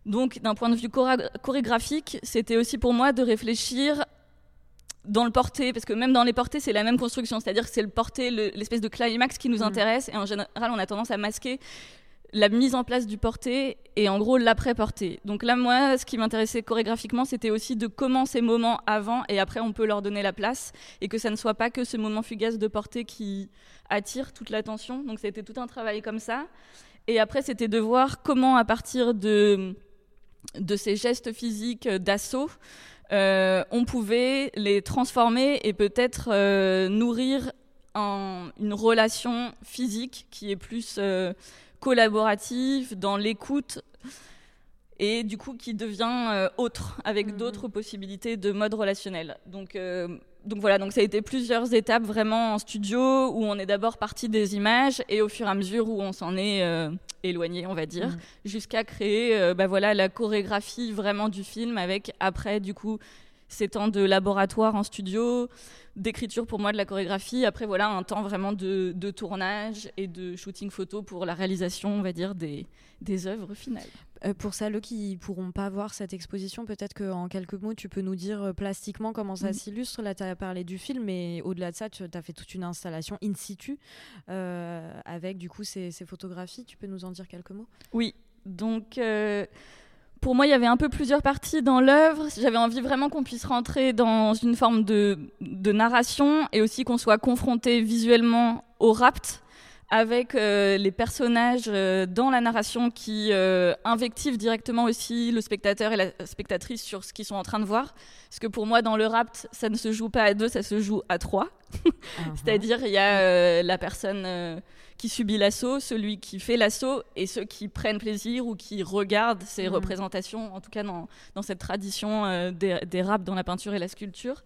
Donc, d'un point de vue chorégraphique, c'était aussi pour moi de réfléchir dans le porté, parce que même dans les portées, c'est la même construction, c'est-à-dire que c'est le porté, l'espèce de climax qui nous mm. intéresse, et en général, on a tendance à masquer la mise en place du porté et en gros l'après-porté. Donc là, moi, ce qui m'intéressait chorégraphiquement, c'était aussi de comment ces moments avant et après, on peut leur donner la place et que ça ne soit pas que ce moment fugace de portée qui attire toute l'attention. Donc c'était tout un travail comme ça. Et après, c'était de voir comment, à partir de, de ces gestes physiques d'assaut, euh, on pouvait les transformer et peut-être euh, nourrir une relation physique qui est plus euh, collaboratif, dans l'écoute et du coup qui devient euh, autre avec mhm. d'autres possibilités de mode relationnel. Donc euh, donc voilà, donc ça a été plusieurs étapes vraiment en studio où on est d'abord parti des images et au fur et à mesure où on s'en est euh, éloigné, on va dire, mhm. jusqu'à créer bah voilà la chorégraphie vraiment du film avec après du coup ces temps de laboratoire en studio, d'écriture pour moi de la chorégraphie. Après, voilà, un temps vraiment de, tournage et de shooting photo pour la réalisation, on va dire, des, des œuvres finales. Euh, pour celles qui pourront pas voir cette exposition, peut-être qu'en quelques mots, tu peux nous dire euh, plastiquement comment ça s'illustre. Là, tu as parlé du film, mais au-delà de ça, tu as fait toute une installation in situ euh, avec du coup ces, ces, photographies. Tu peux nous en dire quelques mots? Oui, donc pour moi, il y avait un peu plusieurs parties dans l'œuvre. J'avais envie vraiment qu'on puisse rentrer dans une forme de, narration et aussi qu'on soit confronté visuellement au rapt avec euh, les personnages euh, dans la narration qui euh, invectivent directement aussi le spectateur et la spectatrice sur ce qu'ils sont en train de voir. Parce que pour moi, dans le rapt, ça ne se joue pas à deux, ça se joue à trois. Uh-huh. C'est-à-dire, il y a la personne qui subit l'assaut, celui qui fait l'assaut et ceux qui prennent plaisir ou qui regardent ces mmh. représentations, en tout cas dans, dans cette tradition euh, des, des raps dans la peinture et la sculpture.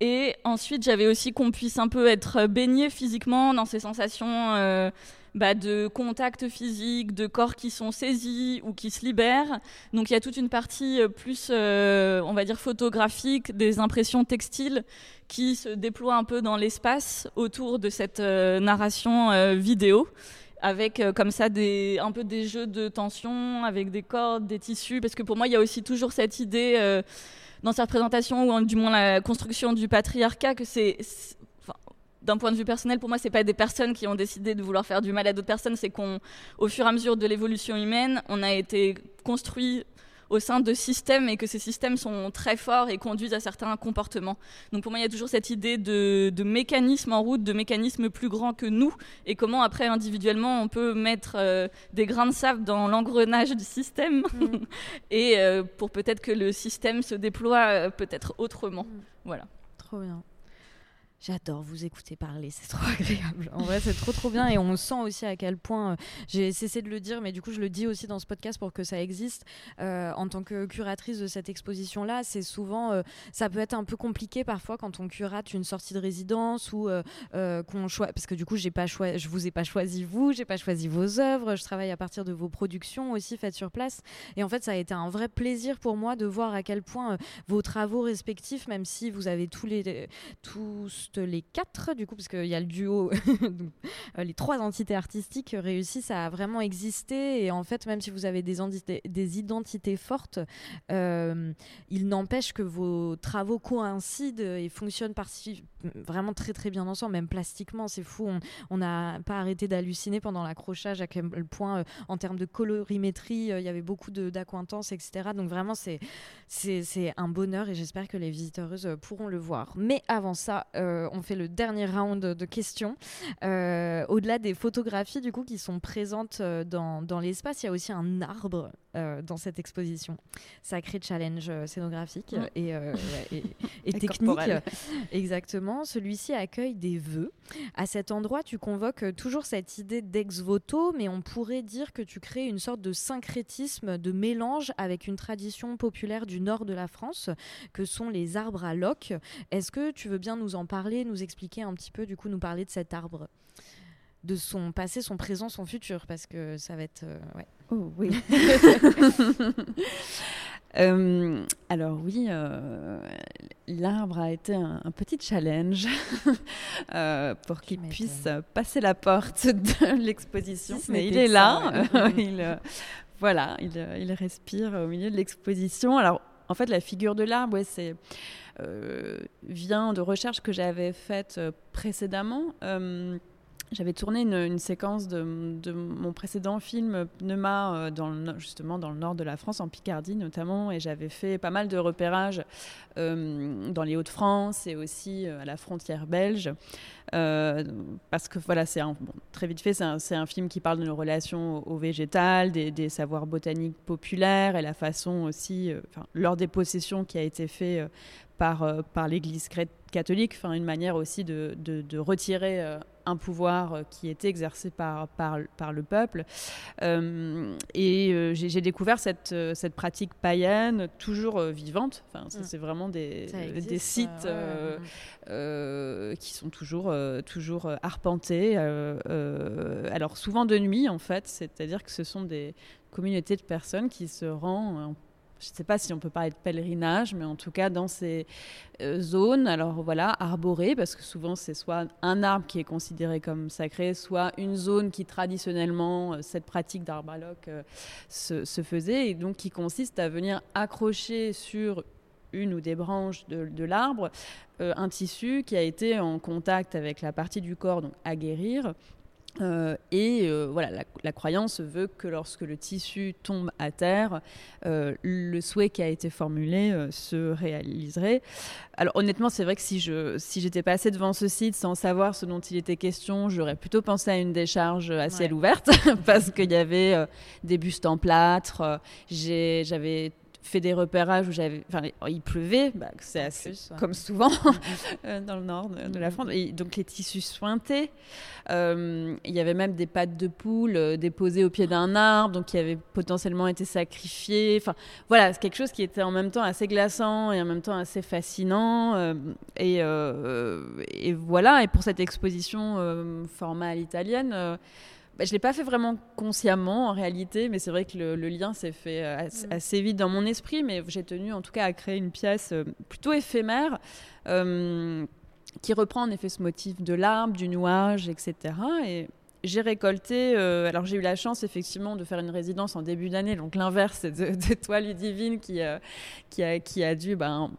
Et ensuite, j'avais aussi qu'on puisse un peu être baigné physiquement dans ces sensations euh, bah, de contact physique, de corps qui sont saisis ou qui se libèrent. Donc il y a toute une partie euh, plus, on va dire, photographique, des impressions textiles qui se déploie un peu dans l'espace autour de cette euh, narration euh, vidéo avec euh, comme ça des, un peu des jeux de tension avec des cordes, des tissus, parce que pour moi il y a aussi toujours cette idée dans cette représentation ou du moins la construction du patriarcat que c'est d'un point de vue personnel, pour moi, c'est pas des personnes qui ont décidé de vouloir faire du mal à d'autres personnes, c'est qu'on, au fur et à mesure de l'évolution humaine, on a été construit au sein de systèmes et que ces systèmes sont très forts et conduisent à certains comportements. Donc pour moi, il y a toujours cette idée de, mécanisme en route, de mécanisme plus grand que nous et comment après individuellement on peut mettre euh, des grains de sable dans l'engrenage du système mm. et euh, pour peut-être que le système se déploie euh, peut-être autrement. Mm. Voilà. Trop bien. J'adore vous écouter parler, c'est trop agréable. En vrai, c'est trop trop bien et on sent aussi à quel point euh, j'ai cessé de le dire, mais du coup, je le dis aussi dans ce podcast pour que ça existe. Euh, en tant que curatrice de cette exposition-là, c'est souvent, euh, ça peut être un peu compliqué parfois quand on curate une sortie de résidence ou qu'on choisit, parce que du coup, j'ai pas choisi, je vous ai pas choisi vous, j'ai pas choisi vos œuvres, je travaille à partir de vos productions aussi faites sur place. Et en fait, ça a été un vrai plaisir pour moi de voir à quel point vos travaux respectifs, même si vous avez tous les tous les quatre, du coup, parce qu'il y a le duo, euh, les trois entités artistiques réussissent à vraiment exister. Et en fait, même si vous avez des, identités fortes, euh, il n'empêche que vos travaux coïncident et fonctionnent vraiment très très bien ensemble, même plastiquement. C'est fou. On n'a pas arrêté d'halluciner pendant l'accrochage à quel point, euh, en termes de colorimétrie, il y avait beaucoup d'acquaintance, etc. Donc vraiment, c'est un bonheur et j'espère que les visiteuses pourront le voir. Mais avant ça, on fait le dernier round de questions. Euh, au-delà des photographies du coup qui sont présentes euh, dans, dans l'espace, il y a aussi un arbre dans cette exposition. Sacré challenge scénographique mm. et, et, technique. Exactement. Celui-ci accueille des vœux. À cet endroit, tu convoques toujours cette idée d'ex voto, mais on pourrait dire que tu crées une sorte de syncrétisme, de mélange avec une tradition populaire du nord de la France, que sont les arbres à loques. Est-ce que tu veux bien nous en parler, nous expliquer un petit peu, du coup, nous parler de cet arbre? De son passé, son présent, son futur, parce que ça va être... Euh, ouais. Oh oui. Euh, alors oui, euh, l'arbre a été un, petit challenge pour qu'il puisse passer la porte de l'exposition, mais il est là. il, voilà, il, il, respire au milieu de l'exposition. Alors en fait, la figure de l'arbre, ouais, c'est euh, vient de recherches que j'avais faites euh, précédemment. Euh, j'avais tourné une, séquence de, mon précédent film Pneuma, dans justement dans le nord de la France, en Picardie notamment, et j'avais fait pas mal de repérages dans les Hauts-de-France et aussi à la frontière belge. Parce que voilà, c'est très vite fait, c'est un, film qui parle de nos relations au, végétal, des, savoirs botaniques populaires et la façon aussi, lors des possessions qui a été fait par, euh, par l'Église catholique, enfin une manière aussi de, de, retirer euh, un pouvoir euh, qui était exercé par, par, par le peuple. et j'ai découvert cette, cette pratique païenne toujours vivante. Enfin, mm. c'est vraiment des, des sites qui sont toujours, toujours arpentés. alors souvent de nuit en fait, c'est-à-dire que ce sont des communautés de personnes qui se rendent je ne sais pas si on peut parler de pèlerinage, mais en tout cas dans ces euh, zones, alors voilà, arborées, parce que souvent c'est soit un arbre qui est considéré comme sacré, soit une zone qui traditionnellement, euh, cette pratique d'arbre à loc euh, se, faisait, et donc qui consiste à venir accrocher sur une ou des branches de, l'arbre un tissu qui a été en contact avec la partie du corps, donc à guérir, euh, et euh, voilà, la, croyance veut que lorsque le tissu tombe à terre, euh, le souhait qui a été formulé se réaliserait. Alors honnêtement, c'est vrai que si je si j'étais passé devant ce site sans savoir ce dont il était question, j'aurais plutôt pensé à une décharge à ciel ouvert parce qu'il y avait des bustes en plâtre. j'avais fait des repérages où j'avais, enfin, il pleuvait, bah, c'est comme souvent euh, dans le nord de, la mm. France. Et donc les tissus sointés. Euh, il y avait même des pattes de poule euh, déposées au pied d'un arbre, donc qui avaient potentiellement été sacrifiées. Enfin, voilà, c'est quelque chose qui était en même temps assez glaçant et en même temps assez fascinant. et, et, voilà. Et pour cette exposition format à l'italienne bah, je ne l'ai pas fait vraiment consciemment en réalité, mais c'est vrai que le, lien s'est fait euh, mm. assez, vite dans mon esprit, mais j'ai tenu en tout cas à créer une pièce euh, plutôt éphémère. Euh, qui reprend en effet ce motif de l'arbre, du nuage, etc. Et j'ai récolté, alors j'ai eu la chance effectivement de faire une résidence en début d'année, donc l'inverse de, de toi Ludivine qui, qui, a, qui a dû ben,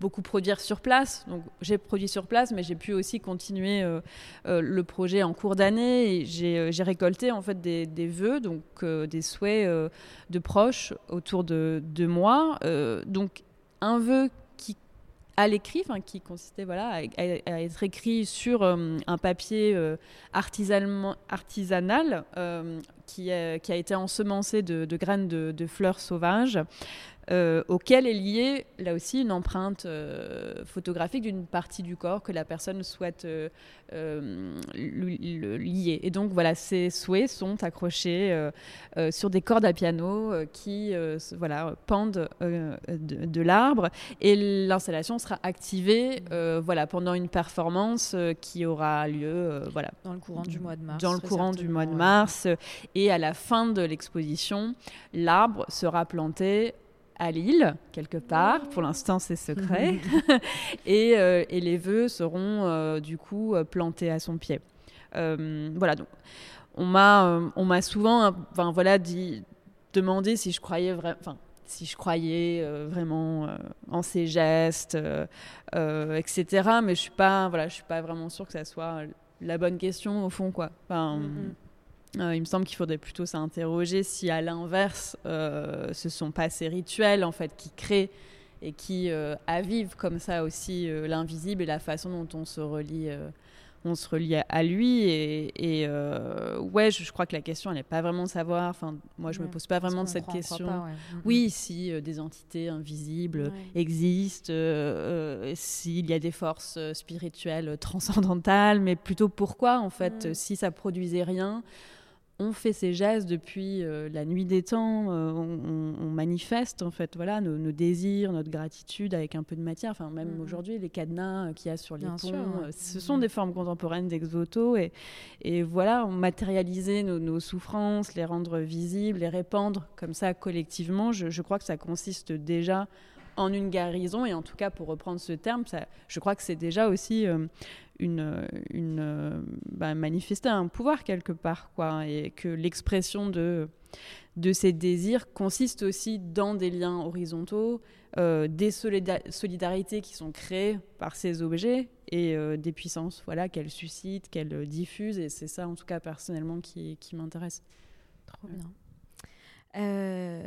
beaucoup produire sur place. Donc j'ai produit sur place, mais j'ai pu aussi continuer euh, euh, le projet en cours d'année. J'ai récolté en fait des, des vœux, donc des souhaits de proches autour de, moi. donc un vœu qui à l'écrit, qui consistait voilà, à, être écrit sur un papier artisanal qui, qui, a été ensemencé de, graines de fleurs sauvages. Euh, auquel est liée là aussi une empreinte euh, photographique d'une partie du corps que la personne souhaite euh, lier. Et donc voilà, ces souhaits sont accrochés sur des cordes à piano qui voilà, pendent de, de l'arbre et l'installation sera activée voilà, pendant une performance qui aura lieu voilà, dans le courant du mois de mars. Dans le courant du mois de mars. Et à la fin de l'exposition, l'arbre sera planté à Lille, quelque part. Pour l'instant, c'est secret. Euh, et, les vœux seront euh, du coup euh, plantés à son pied. voilà, donc on m'a, on m'a souvent, enfin voilà, dit, demandé si je croyais vraiment, si je croyais vraiment en ces gestes, etc. Mais je suis pas, voilà, je suis pas vraiment sûre que ça soit la bonne question au fond, quoi. Enfin, euh, il me semble qu'il faudrait plutôt s'interroger si, à l'inverse, euh, ce sont pas ces rituels en fait qui créent et qui euh, avivent comme ça aussi l'invisible et la façon dont on se relie, on se relie à, lui. Et, ouais, je, crois que la question, elle n'est pas vraiment de savoir. Enfin, moi, je ne me pose pas vraiment de cette question. Mm, oui, mm. si des entités invisibles existent, s'il y a des forces spirituelles transcendantales, mais plutôt pourquoi en fait, si ça produisait rien on fait ces gestes depuis euh, la nuit des temps, euh, on, manifeste en fait voilà nos, désirs, notre gratitude avec un peu de matière. Enfin même mm-hmm. aujourd'hui les cadenas euh, qu'il y a sur les ponts, ce sont mm-hmm. des formes contemporaines d'ex-voto et, et, voilà matérialiser nos, souffrances, les rendre visibles, les répandre comme ça collectivement. Je, crois que ça consiste déjà en une guérison et en tout cas pour reprendre ce terme, ça, je crois que c'est déjà aussi une, une bah, manifester un pouvoir quelque part, quoi, et que l'expression de, de ces désirs consiste aussi dans des liens horizontaux, euh, des solidarités qui sont créées par ces objets et euh, des puissances voilà, qu'elles suscitent, qu'elles diffusent, et c'est ça en tout cas personnellement qui, qui m'intéresse. Trop bien. Euh,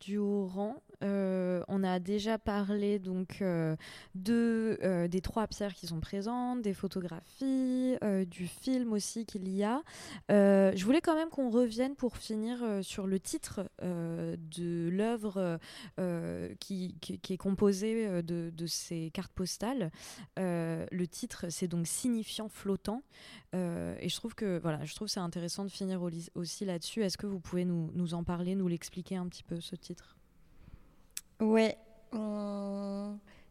du haut rang. Euh, on a déjà parlé donc euh, de, des trois pierres qui sont présentes, des photographies, du film aussi qu'il y a. je voulais quand même qu'on revienne pour finir sur le titre de l'œuvre qui, est composée de, ces cartes postales. le titre, c'est donc signifiant flottant. et je trouve que voilà, je trouve c'est intéressant de finir aussi là-dessus. Est-ce que vous pouvez nous en parler? Nous l'expliquer un petit peu ce titre Ouais.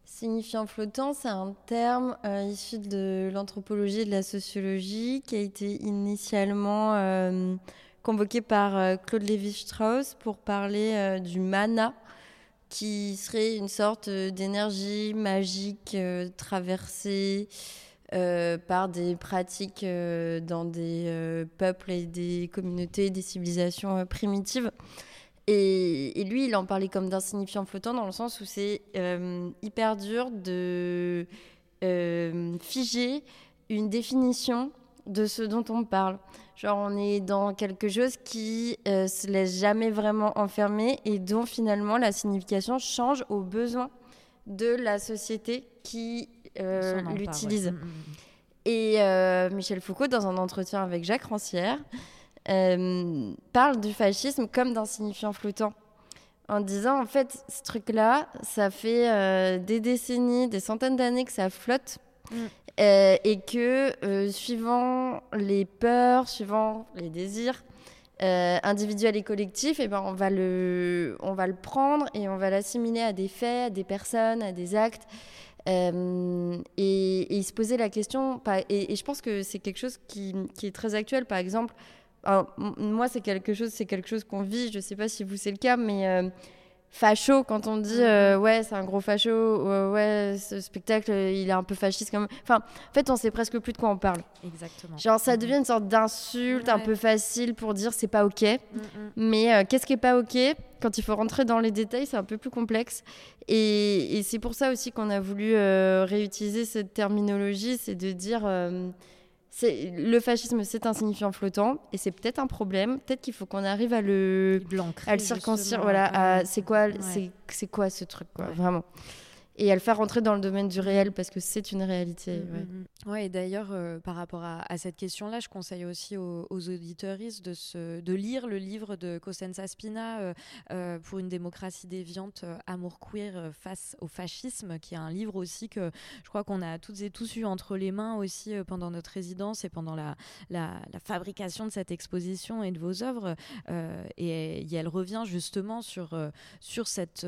Signifiant flottant, c'est un terme euh, issu de l'anthropologie et de la sociologie qui a été initialement euh, convoqué par euh, Claude Lévi-Strauss pour parler du mana, qui serait une sorte d'énergie magique traversée par des pratiques dans des peuples et des communautés, des civilisations primitives. Et, lui, il en parlait comme d'insignifiant flottant dans le sens où c'est euh, hyper dur de euh, figer une définition de ce dont on parle. Genre, on est dans quelque chose qui euh, se laisse jamais vraiment enfermer et dont finalement la signification change aux besoins de la société qui l'utilise. Mm, mm, mm. Et Michel Foucault, dans un entretien avec Jacques Rancière, euh, parle du fascisme comme d'un signifiant flottant. En disant, en fait, ce truc-là, ça fait euh, des décennies, des centaines d'années que ça flotte. Mm. Euh, et que, suivant les peurs, suivant les désirs, individuels et collectifs, et eh ben, on, va le, on va le prendre et on va l'assimiler à des faits, à des personnes, à des actes. Et, il se posait la question, et, et je pense que c'est quelque chose qui, est très actuel. Par exemple, moi, c'est quelque chose, c'est quelque chose qu'on vit. Je sais pas si vous c'est le cas, mais euh, facho, quand on dit euh, ouais, c'est un gros facho, ouais, ce spectacle, il est un peu fasciste quand même. Enfin, en fait, on sait presque plus de quoi on parle. Exactement. Genre, ça devient une sorte d'insulte un peu facile pour dire c'est pas ok. Mais euh, qu'est-ce qui est pas ok? Quand il faut rentrer dans les détails, c'est un peu plus complexe. Et, et c'est pour ça aussi qu'on a voulu réutiliser cette terminologie, c'est de dire le fascisme, c'est un signifiant flottant et c'est peut-être un problème. Peut-être qu'il faut qu'on arrive à le, à le circoncire. Voilà, c'est quoi, c'est quoi ce truc, quoi, vraiment. Et à le faire rentrer dans le domaine du réel parce que c'est une réalité. Mm, mm, mm. Oui, d'ailleurs, euh, par rapport à, cette question-là, je conseille aussi aux, aux auditeuristes de, lire le livre de Cosenza Spina euh, euh, pour une démocratie déviante, amour queer face au fascisme, qui est un livre aussi que je crois qu'on a toutes et tous eu entre les mains aussi pendant notre résidence et pendant la, fabrication de cette exposition et de vos œuvres. Et, et, elle revient justement sur, sur cette,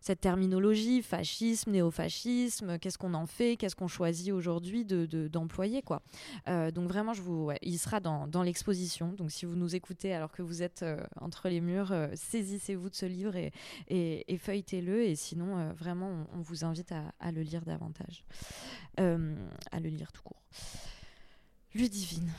cette terminologie, fascisme, néofascisme, qu'est-ce qu'on en fait, qu'est-ce qu'on choisit aujourd'hui d'employés. De, quoi. Euh, donc vraiment, je vous, il sera dans, l'exposition. Donc si vous nous écoutez alors que vous êtes euh, entre les murs, euh, saisissez-vous de ce livre et, et, feuilletez-le. Et sinon, vraiment, on, vous invite à le lire davantage, à le lire tout court. Ludivine.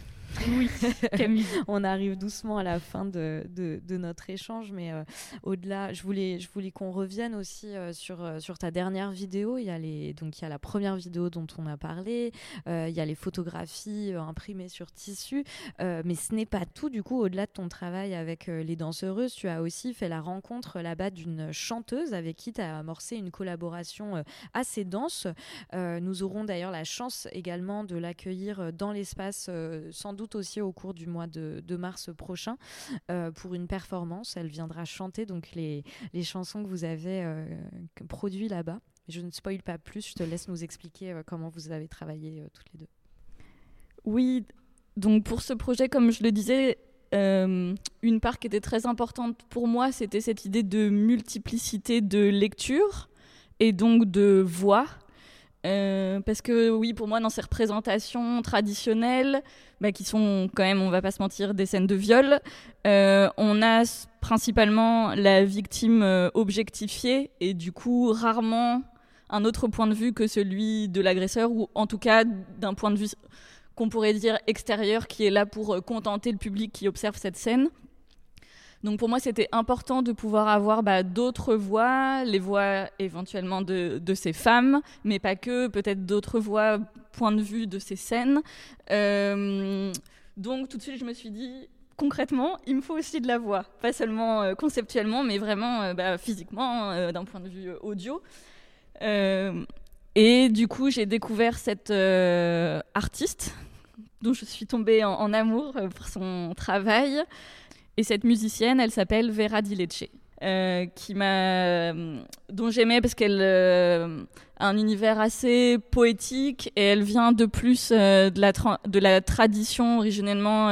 Oui, Camille. on arrive doucement à la fin de, de, notre échange, mais euh, au-delà, je voulais, je voulais qu'on revienne aussi euh, sur, euh, sur ta dernière vidéo. Il y, a les, donc, il y a la première vidéo dont on a parlé, il y a les photographies imprimées sur tissu, mais ce n'est pas tout. Du coup, au-delà de ton travail avec les danseuses, tu as aussi fait la rencontre là-bas d'une chanteuse avec qui tu as amorcé une collaboration assez dense. nous aurons d'ailleurs la chance également de l'accueillir dans l'espace sans aussi au cours du mois de, mars prochain euh, pour une performance. Elle viendra chanter donc les, chansons que vous avez euh, produites là-bas. Je ne spoil pas plus, je te laisse nous expliquer euh, comment vous avez travaillé toutes les deux. Oui, donc pour ce projet, comme je le disais, une part qui était très importante pour moi, c'était cette idée de multiplicité de lecture et donc de voix. Euh, parce que oui, pour moi, dans ces représentations traditionnelles, bah, qui sont quand même, on va pas se mentir, des scènes de viol, euh, on a principalement la victime euh, objectifiée et du coup rarement un autre point de vue que celui de l'agresseur ou en tout cas d'un point de vue qu'on pourrait dire extérieur qui est là pour contenter le public qui observe cette scène. Donc pour moi, c'était important de pouvoir avoir bah, d'autres voix, les voix éventuellement de, ces femmes, mais pas que, peut-être d'autres voix, point de vue de ces scènes. Euh, donc tout de suite, je me suis dit, concrètement, il me faut aussi de la voix, pas seulement euh, conceptuellement, mais vraiment euh, bah, physiquement, d'un point de vue audio. et du coup, j'ai découvert cette artiste dont je suis tombée en amour pour son travail. Et cette musicienne, elle s'appelle Vera Di euh, qui m'a, dont j'aimais parce qu'elle euh, a un univers assez poétique et elle vient de plus euh, de, la de la tradition originellement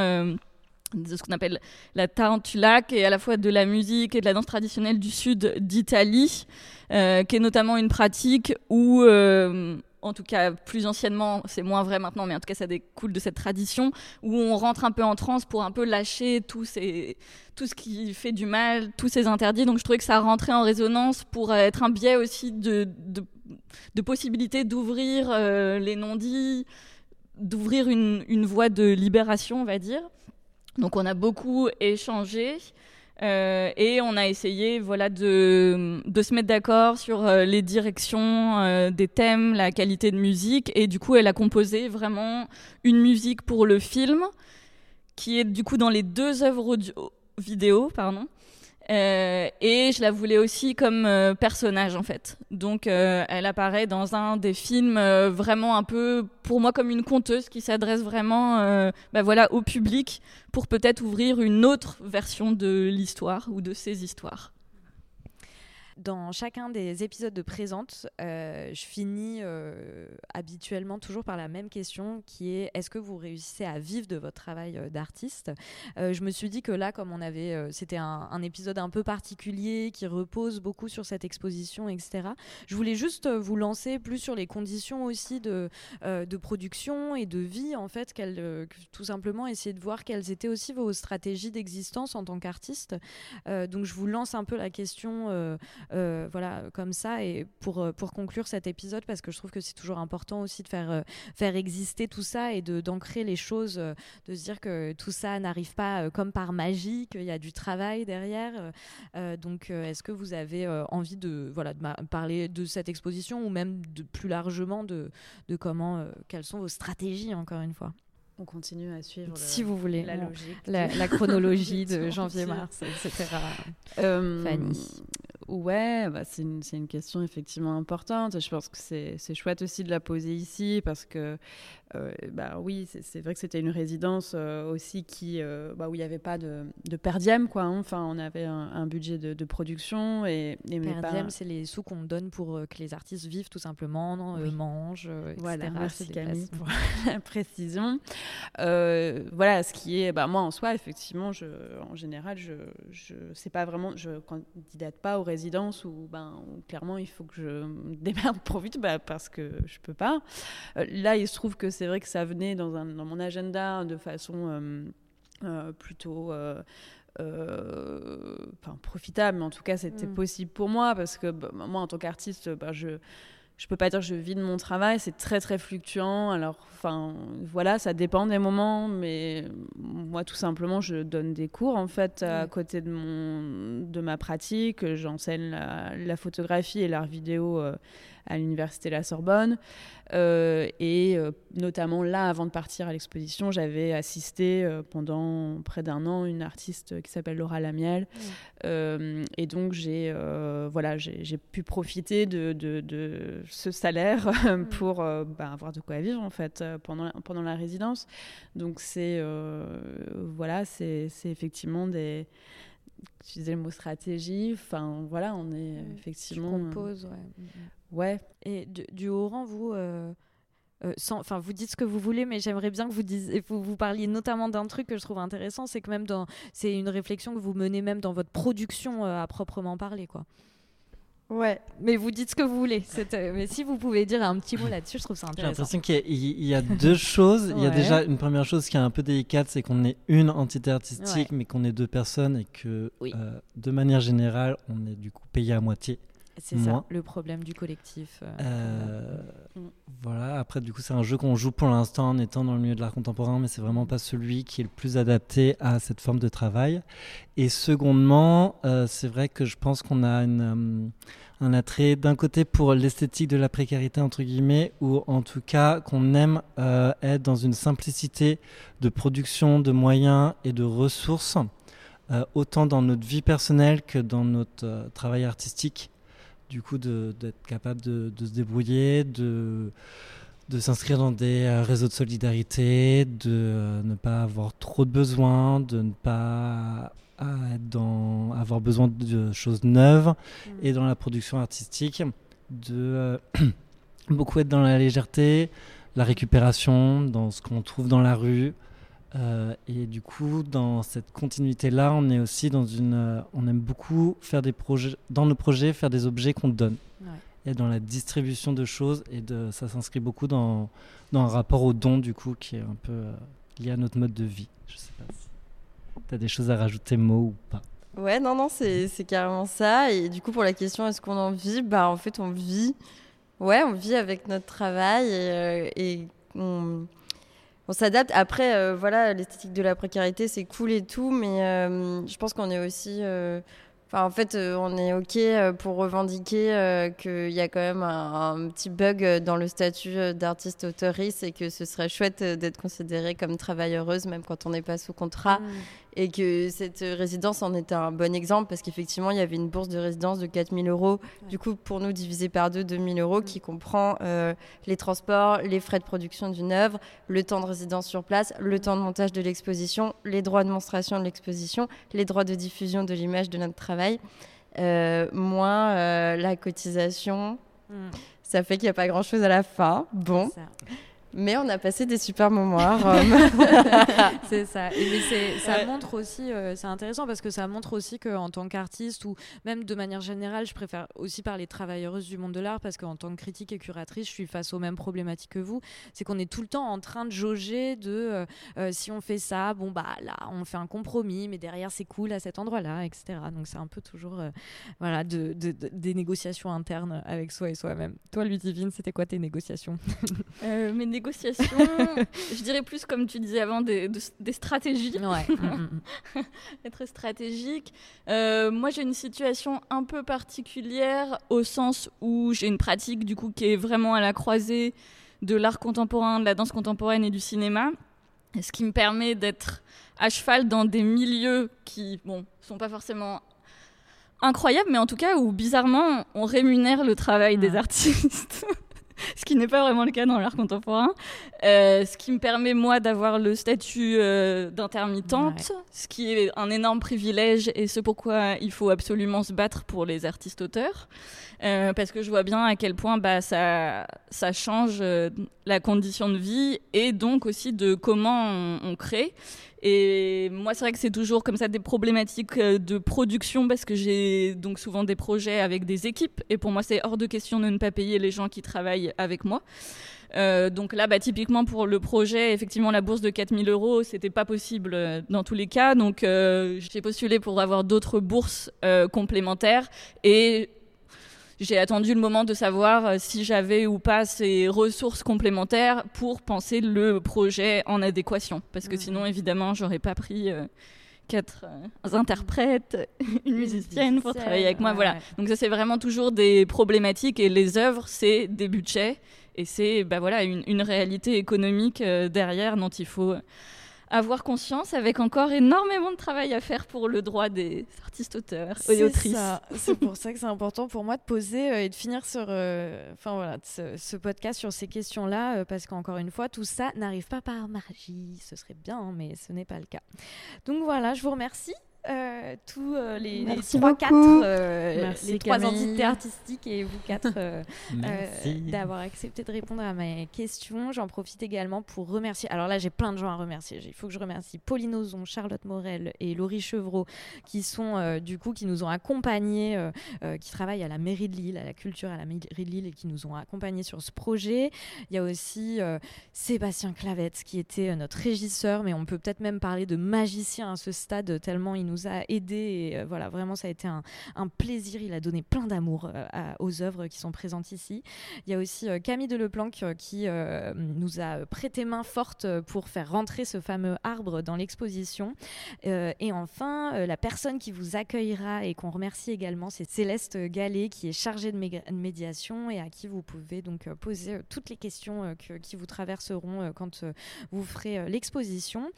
de ce qu'on appelle la tarantulac et à la fois de la musique et de la danse traditionnelle du sud d'Italie, qui est notamment une pratique où en tout cas plus anciennement, c'est moins vrai maintenant, mais en tout cas ça découle de cette tradition où on rentre un peu en transe pour un peu lâcher tout, ces, tout ce qui fait du mal, tous ces interdits. Donc je trouvais que ça rentrait en résonance pour être un biais aussi de, de, possibilité d'ouvrir euh, les non-dits, d'ouvrir une, une voie de libération, on va dire. Donc on a beaucoup échangé. Euh, et on a essayé voilà, de, se mettre d'accord sur euh, les directions euh, des thèmes, la qualité de musique. Et du coup, elle a composé vraiment une musique pour le film qui est du coup dans les deux œuvres audio, vidéo. Pardon. Euh, et je la voulais aussi comme euh, personnage en fait. Donc euh, elle apparaît dans un des films vraiment un peu pour moi comme une conteuse qui s'adresse vraiment bah, voilà, au public pour peut-être ouvrir une autre version de l'histoire ou de ses histoires. Dans chacun des épisodes de Présente, euh, je finis euh, habituellement toujours par la même question qui est est-ce que vous réussissez à vivre de votre travail euh, d'artiste? Je me suis dit que là, comme on avait, c'était un, épisode un peu particulier qui repose beaucoup sur cette exposition, etc. Je voulais juste vous lancer plus sur les conditions aussi de, de production et de vie, en fait, tout simplement essayer de voir quelles étaient aussi vos stratégies d'existence en tant qu'artiste. donc je vous lance un peu la question euh, voilà, comme ça. Et pour, euh, pour conclure cet épisode, parce que je trouve que c'est toujours important aussi de faire, euh, faire exister tout ça et d'ancrer les choses, de se dire que tout ça n'arrive pas comme par magie, qu'il y a du travail derrière. donc, est-ce que vous avez envie de, voilà, de parler de cette exposition ou même de, plus largement de, de comment, quelles sont vos stratégies, encore une fois? On continue à suivre si vous voulez. la logique. la, chronologie de janvier mars etc euh, Fanny Ouais, bah c'est une, une, question effectivement importante. Je pense que c'est chouette aussi de la poser ici parce que, euh, bah oui, c'est vrai que c'était une résidence euh, aussi qui, euh, bah, où il n'y avait pas de, de perdième, quoi. Hein. Enfin, on avait un, budget de, de, production et, et perdième, c'est les sous qu'on donne pour que les artistes vivent tout simplement, mangent, etc. Voilà, merci Camille pour la précision. voilà, ce qui est, bah, moi en soi, effectivement, je, en général, je, je sais pas vraiment, je candidate pas aux résidences où, ben, clairement il faut que je me démerde pour vite bah, parce que je peux pas. Euh, là, il se trouve que c'est vrai que ça venait dans, un, dans mon agenda de façon euh, euh, plutôt. enfin profitable mais en tout cas c'était mm. possible pour moi parce que bah, moi en tant qu'artiste bah, je je peux pas dire que je vis de mon travail, c'est très très fluctuant. Alors, enfin, voilà, ça dépend des moments, mais moi, tout simplement, je donne des cours en fait à côté de mon de ma pratique. J'enseigne la, photographie et l'art vidéo euh, à l'université La Sorbonne. Euh, et euh, notamment là, avant de partir à l'exposition, j'avais assisté euh, pendant près d'un an une artiste qui s'appelle Laura Lamiel. et donc, j'ai voilà, j'ai pu profiter de, de, ce salaire pour bah, avoir de quoi vivre en fait pendant, pendant la résidence. Donc, c'est voilà, c'est effectivement des tu disais le mot stratégie. Enfin, voilà, on est effectivement. Tu composes, ouais. Ouais. Et du, haut rang, vous, euh, euh, enfin, vous dites ce que vous voulez, mais j'aimerais bien que vous, disiez, vous, vous parliez notamment d'un truc que je trouve intéressant, c'est que même dans, c'est une réflexion que vous menez même dans votre production euh, à proprement parler, quoi. Ouais. Mais vous dites ce que vous voulez. Mais si vous pouvez dire un petit mot là-dessus, je trouve ça intéressant. J'ai l'impression qu'il y, a deux choses. Il y a déjà une première chose qui est un peu délicate, c'est qu'on est une entité artistique, mais qu'on est deux personnes et que, de manière générale, on est du coup payé à moitié. C'est ça, le problème du collectif. Euh, euh, voilà, après, du coup, c'est un jeu qu'on joue pour l'instant en étant dans le milieu de l'art contemporain, mais c'est vraiment pas celui qui est le plus adapté à cette forme de travail. Et secondement, euh, c'est vrai que je pense qu'on a une, un attrait d'un côté pour l'esthétique de la précarité, entre guillemets, ou en tout cas qu'on aime être dans une simplicité de production, de moyens et de ressources. autant dans notre vie personnelle que dans notre travail artistique du coup d'être capable de, se débrouiller, de, de s'inscrire dans des euh, réseaux de solidarité, de euh, ne pas avoir trop de besoins, de ne pas dans, avoir besoin de choses neuves mmh. et dans la production artistique, de euh, beaucoup être dans la légèreté, la récupération, dans ce qu'on trouve dans la rue, euh, et du coup, dans cette continuité-là, on est aussi dans une. Euh, on aime beaucoup faire des projets, dans nos projets, faire des objets qu'on donne. Et dans la distribution de choses, et de, ça s'inscrit beaucoup dans, dans un rapport au don, du coup, qui est un peu euh, lié à notre mode de vie. Je sais pas si tu as des choses à rajouter, mots ou pas. Ouais, non, non, c'est carrément ça. Et du coup, pour la question, est-ce qu'on en vit? Bah, en fait, on vit. Ouais, on vit avec notre travail et, et on on s'adapte. Après, euh, voilà, l'esthétique de la précarité, c'est cool et tout, mais euh, je pense qu'on est aussi. Euh, en fait, on est OK pour revendiquer qu'il y a quand même un, petit bug dans le statut d'artiste autoriste et que ce serait chouette d'être considéré comme travailleuse, même quand on n'est pas sous contrat. Mmh et que cette résidence en était un bon exemple parce qu'effectivement, il y avait une bourse de résidence de 4000 euros. Du coup, pour nous, divisé par deux, 2000 euros, qui comprend euh, les transports, les frais de production d'une œuvre, le temps de résidence sur place, le temps de montage de l'exposition, les droits de monstration de l'exposition, les droits de diffusion de l'image de notre travail, euh, moins euh, la cotisation. Hmm. Ça fait qu'il n'y a pas grand-chose à la fin. Bon. Mais on a passé des super moments à Rome. c'est ça. Et ça montre aussi, euh, c'est intéressant parce que ça montre aussi qu'en tant qu'artiste ou même de manière générale, je préfère aussi parler travailleuses du monde de l'art parce qu'en tant que critique et curatrice, je suis face aux mêmes problématiques que vous. C'est qu'on est tout le temps en train de jauger de euh, euh, si on fait ça, bon bah là, on fait un compromis, mais derrière c'est cool à cet endroit-là, etc. Donc c'est un peu toujours voilà de, des négociations internes avec soi et soi-même. Toi, Ludivine, c'était quoi tes négociations? Négociations, je dirais plus comme tu disais avant, des, des stratégies. Ouais. Mm, mm, mm. Être stratégique. Euh, moi, j'ai une situation un peu particulière au sens où j'ai une pratique du coup qui est vraiment à la croisée de l'art contemporain, de la danse contemporaine et du cinéma, ce qui me permet d'être à cheval dans des milieux qui, bon, sont pas forcément incroyable, mais en tout cas où bizarrement on rémunère le travail des artistes. ce qui n'est pas vraiment le cas dans l'art contemporain. Euh, ce qui me permet, moi, d'avoir le statut euh, d'intermittente, ce qui est un énorme privilège et ce pourquoi il faut absolument se battre pour les artistes-auteurs. Euh, parce que je vois bien à quel point bah, ça, ça change la condition de vie et donc aussi de comment on, on crée. Et moi, c'est vrai que c'est toujours comme ça des problématiques de production parce que j'ai donc souvent des projets avec des équipes et pour moi, c'est hors de question de ne pas payer les gens qui travaillent avec moi. Euh, donc là, bah, typiquement pour le projet, effectivement, la bourse de 4000 euros, c'était pas possible euh, dans tous les cas. Donc euh, j'ai postulé pour avoir d'autres bourses complémentaires et j'ai attendu le moment de savoir si j'avais ou pas ces ressources complémentaires pour penser le projet en adéquation. Parce que mmh. sinon, évidemment, j'aurais pas pris quatre interprètes, une musicienne pour travailler avec moi. voilà. Donc ça, c'est vraiment toujours des problématiques et les œuvres, c'est des budgets et c'est bah voilà, une, une réalité économique euh, derrière dont il faut avoir conscience avec encore énormément de travail à faire pour le droit des artistes auteurs et autrices. C'est pour ça que c'est important pour moi de poser euh, et de finir sur, euh, enfin voilà, ce, podcast sur ces questions-là, parce qu'encore une fois, tout ça n'arrive pas par magie. Ce serait bien, mais ce n'est pas le cas. Donc voilà, je vous remercie. Euh, tous euh, les, trois, quatre, euh, les trois entités artistiques et vous quatre d'avoir accepté de répondre à mes questions. J'en profite également pour remercier. Alors là, j'ai plein de gens à remercier. Il faut que je remercie Pauline Ozon, Charlotte Morel et Laurie Chevreau, qui sont du coup qui nous ont accompagnés, qui travaillent à la mairie de Lille, à la culture à la mairie de Lille et qui nous ont accompagnés sur ce projet. Il y a aussi Sébastien Clavette, qui était notre régisseur, mais on peut peut-être même parler de magicien à ce stade tellement il nous a aidé. Et euh, voilà, vraiment, ça a été un, plaisir. Il a donné plein d'amour euh, aux œuvres qui sont présentes ici. Il y a aussi euh, Camille Deleplanque qui nous a prêté main forte pour faire rentrer ce fameux arbre dans l'exposition. et enfin, la personne qui vous accueillera et qu'on remercie également, c'est Céleste Gallet qui est chargée de, médiation et à qui vous pouvez donc poser toutes les questions qui vous traverseront quand vous ferez l'exposition.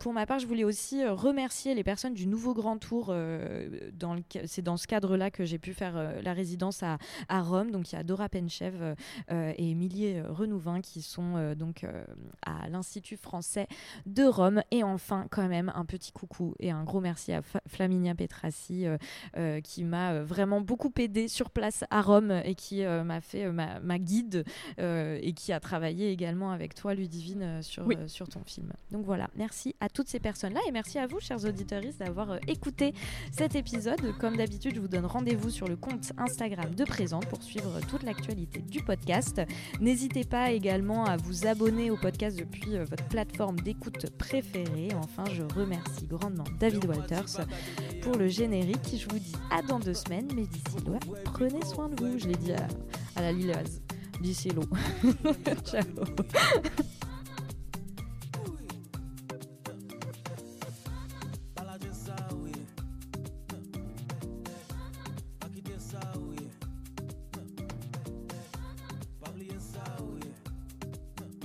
pour ma part, je voulais aussi remercier les personnes du nouveau grand tour. Euh, c'est dans ce cadre-là que j'ai pu faire euh, la résidence à, à, Rome. Donc il y a Dora Penchev euh, et Émilie Renouvin qui sont donc à l'Institut français de Rome. Et enfin, quand même, un petit coucou et un gros merci à Flaminia Petrassi qui m'a vraiment beaucoup aidé sur place à Rome et qui m'a fait ma, ma guide et qui a travaillé également avec toi, Ludivine, sur, sur ton film. Donc voilà, merci à toutes ces personnes-là et merci à vous, chers auditeurs, d'avoir euh, écouté cet épisode. Comme d'habitude, je vous donne rendez-vous sur le compte Instagram de Présent pour suivre toute l'actualité du podcast. N'hésitez pas également à vous abonner au podcast depuis euh, votre plateforme d'écoute préférée. Enfin, je remercie grandement David Walters pour le générique. Je vous dis à dans deux semaines, mais d'ici là, prenez soin de vous. Je l'ai dit à, à la Lilloise. D'ici l'eau. Ciao.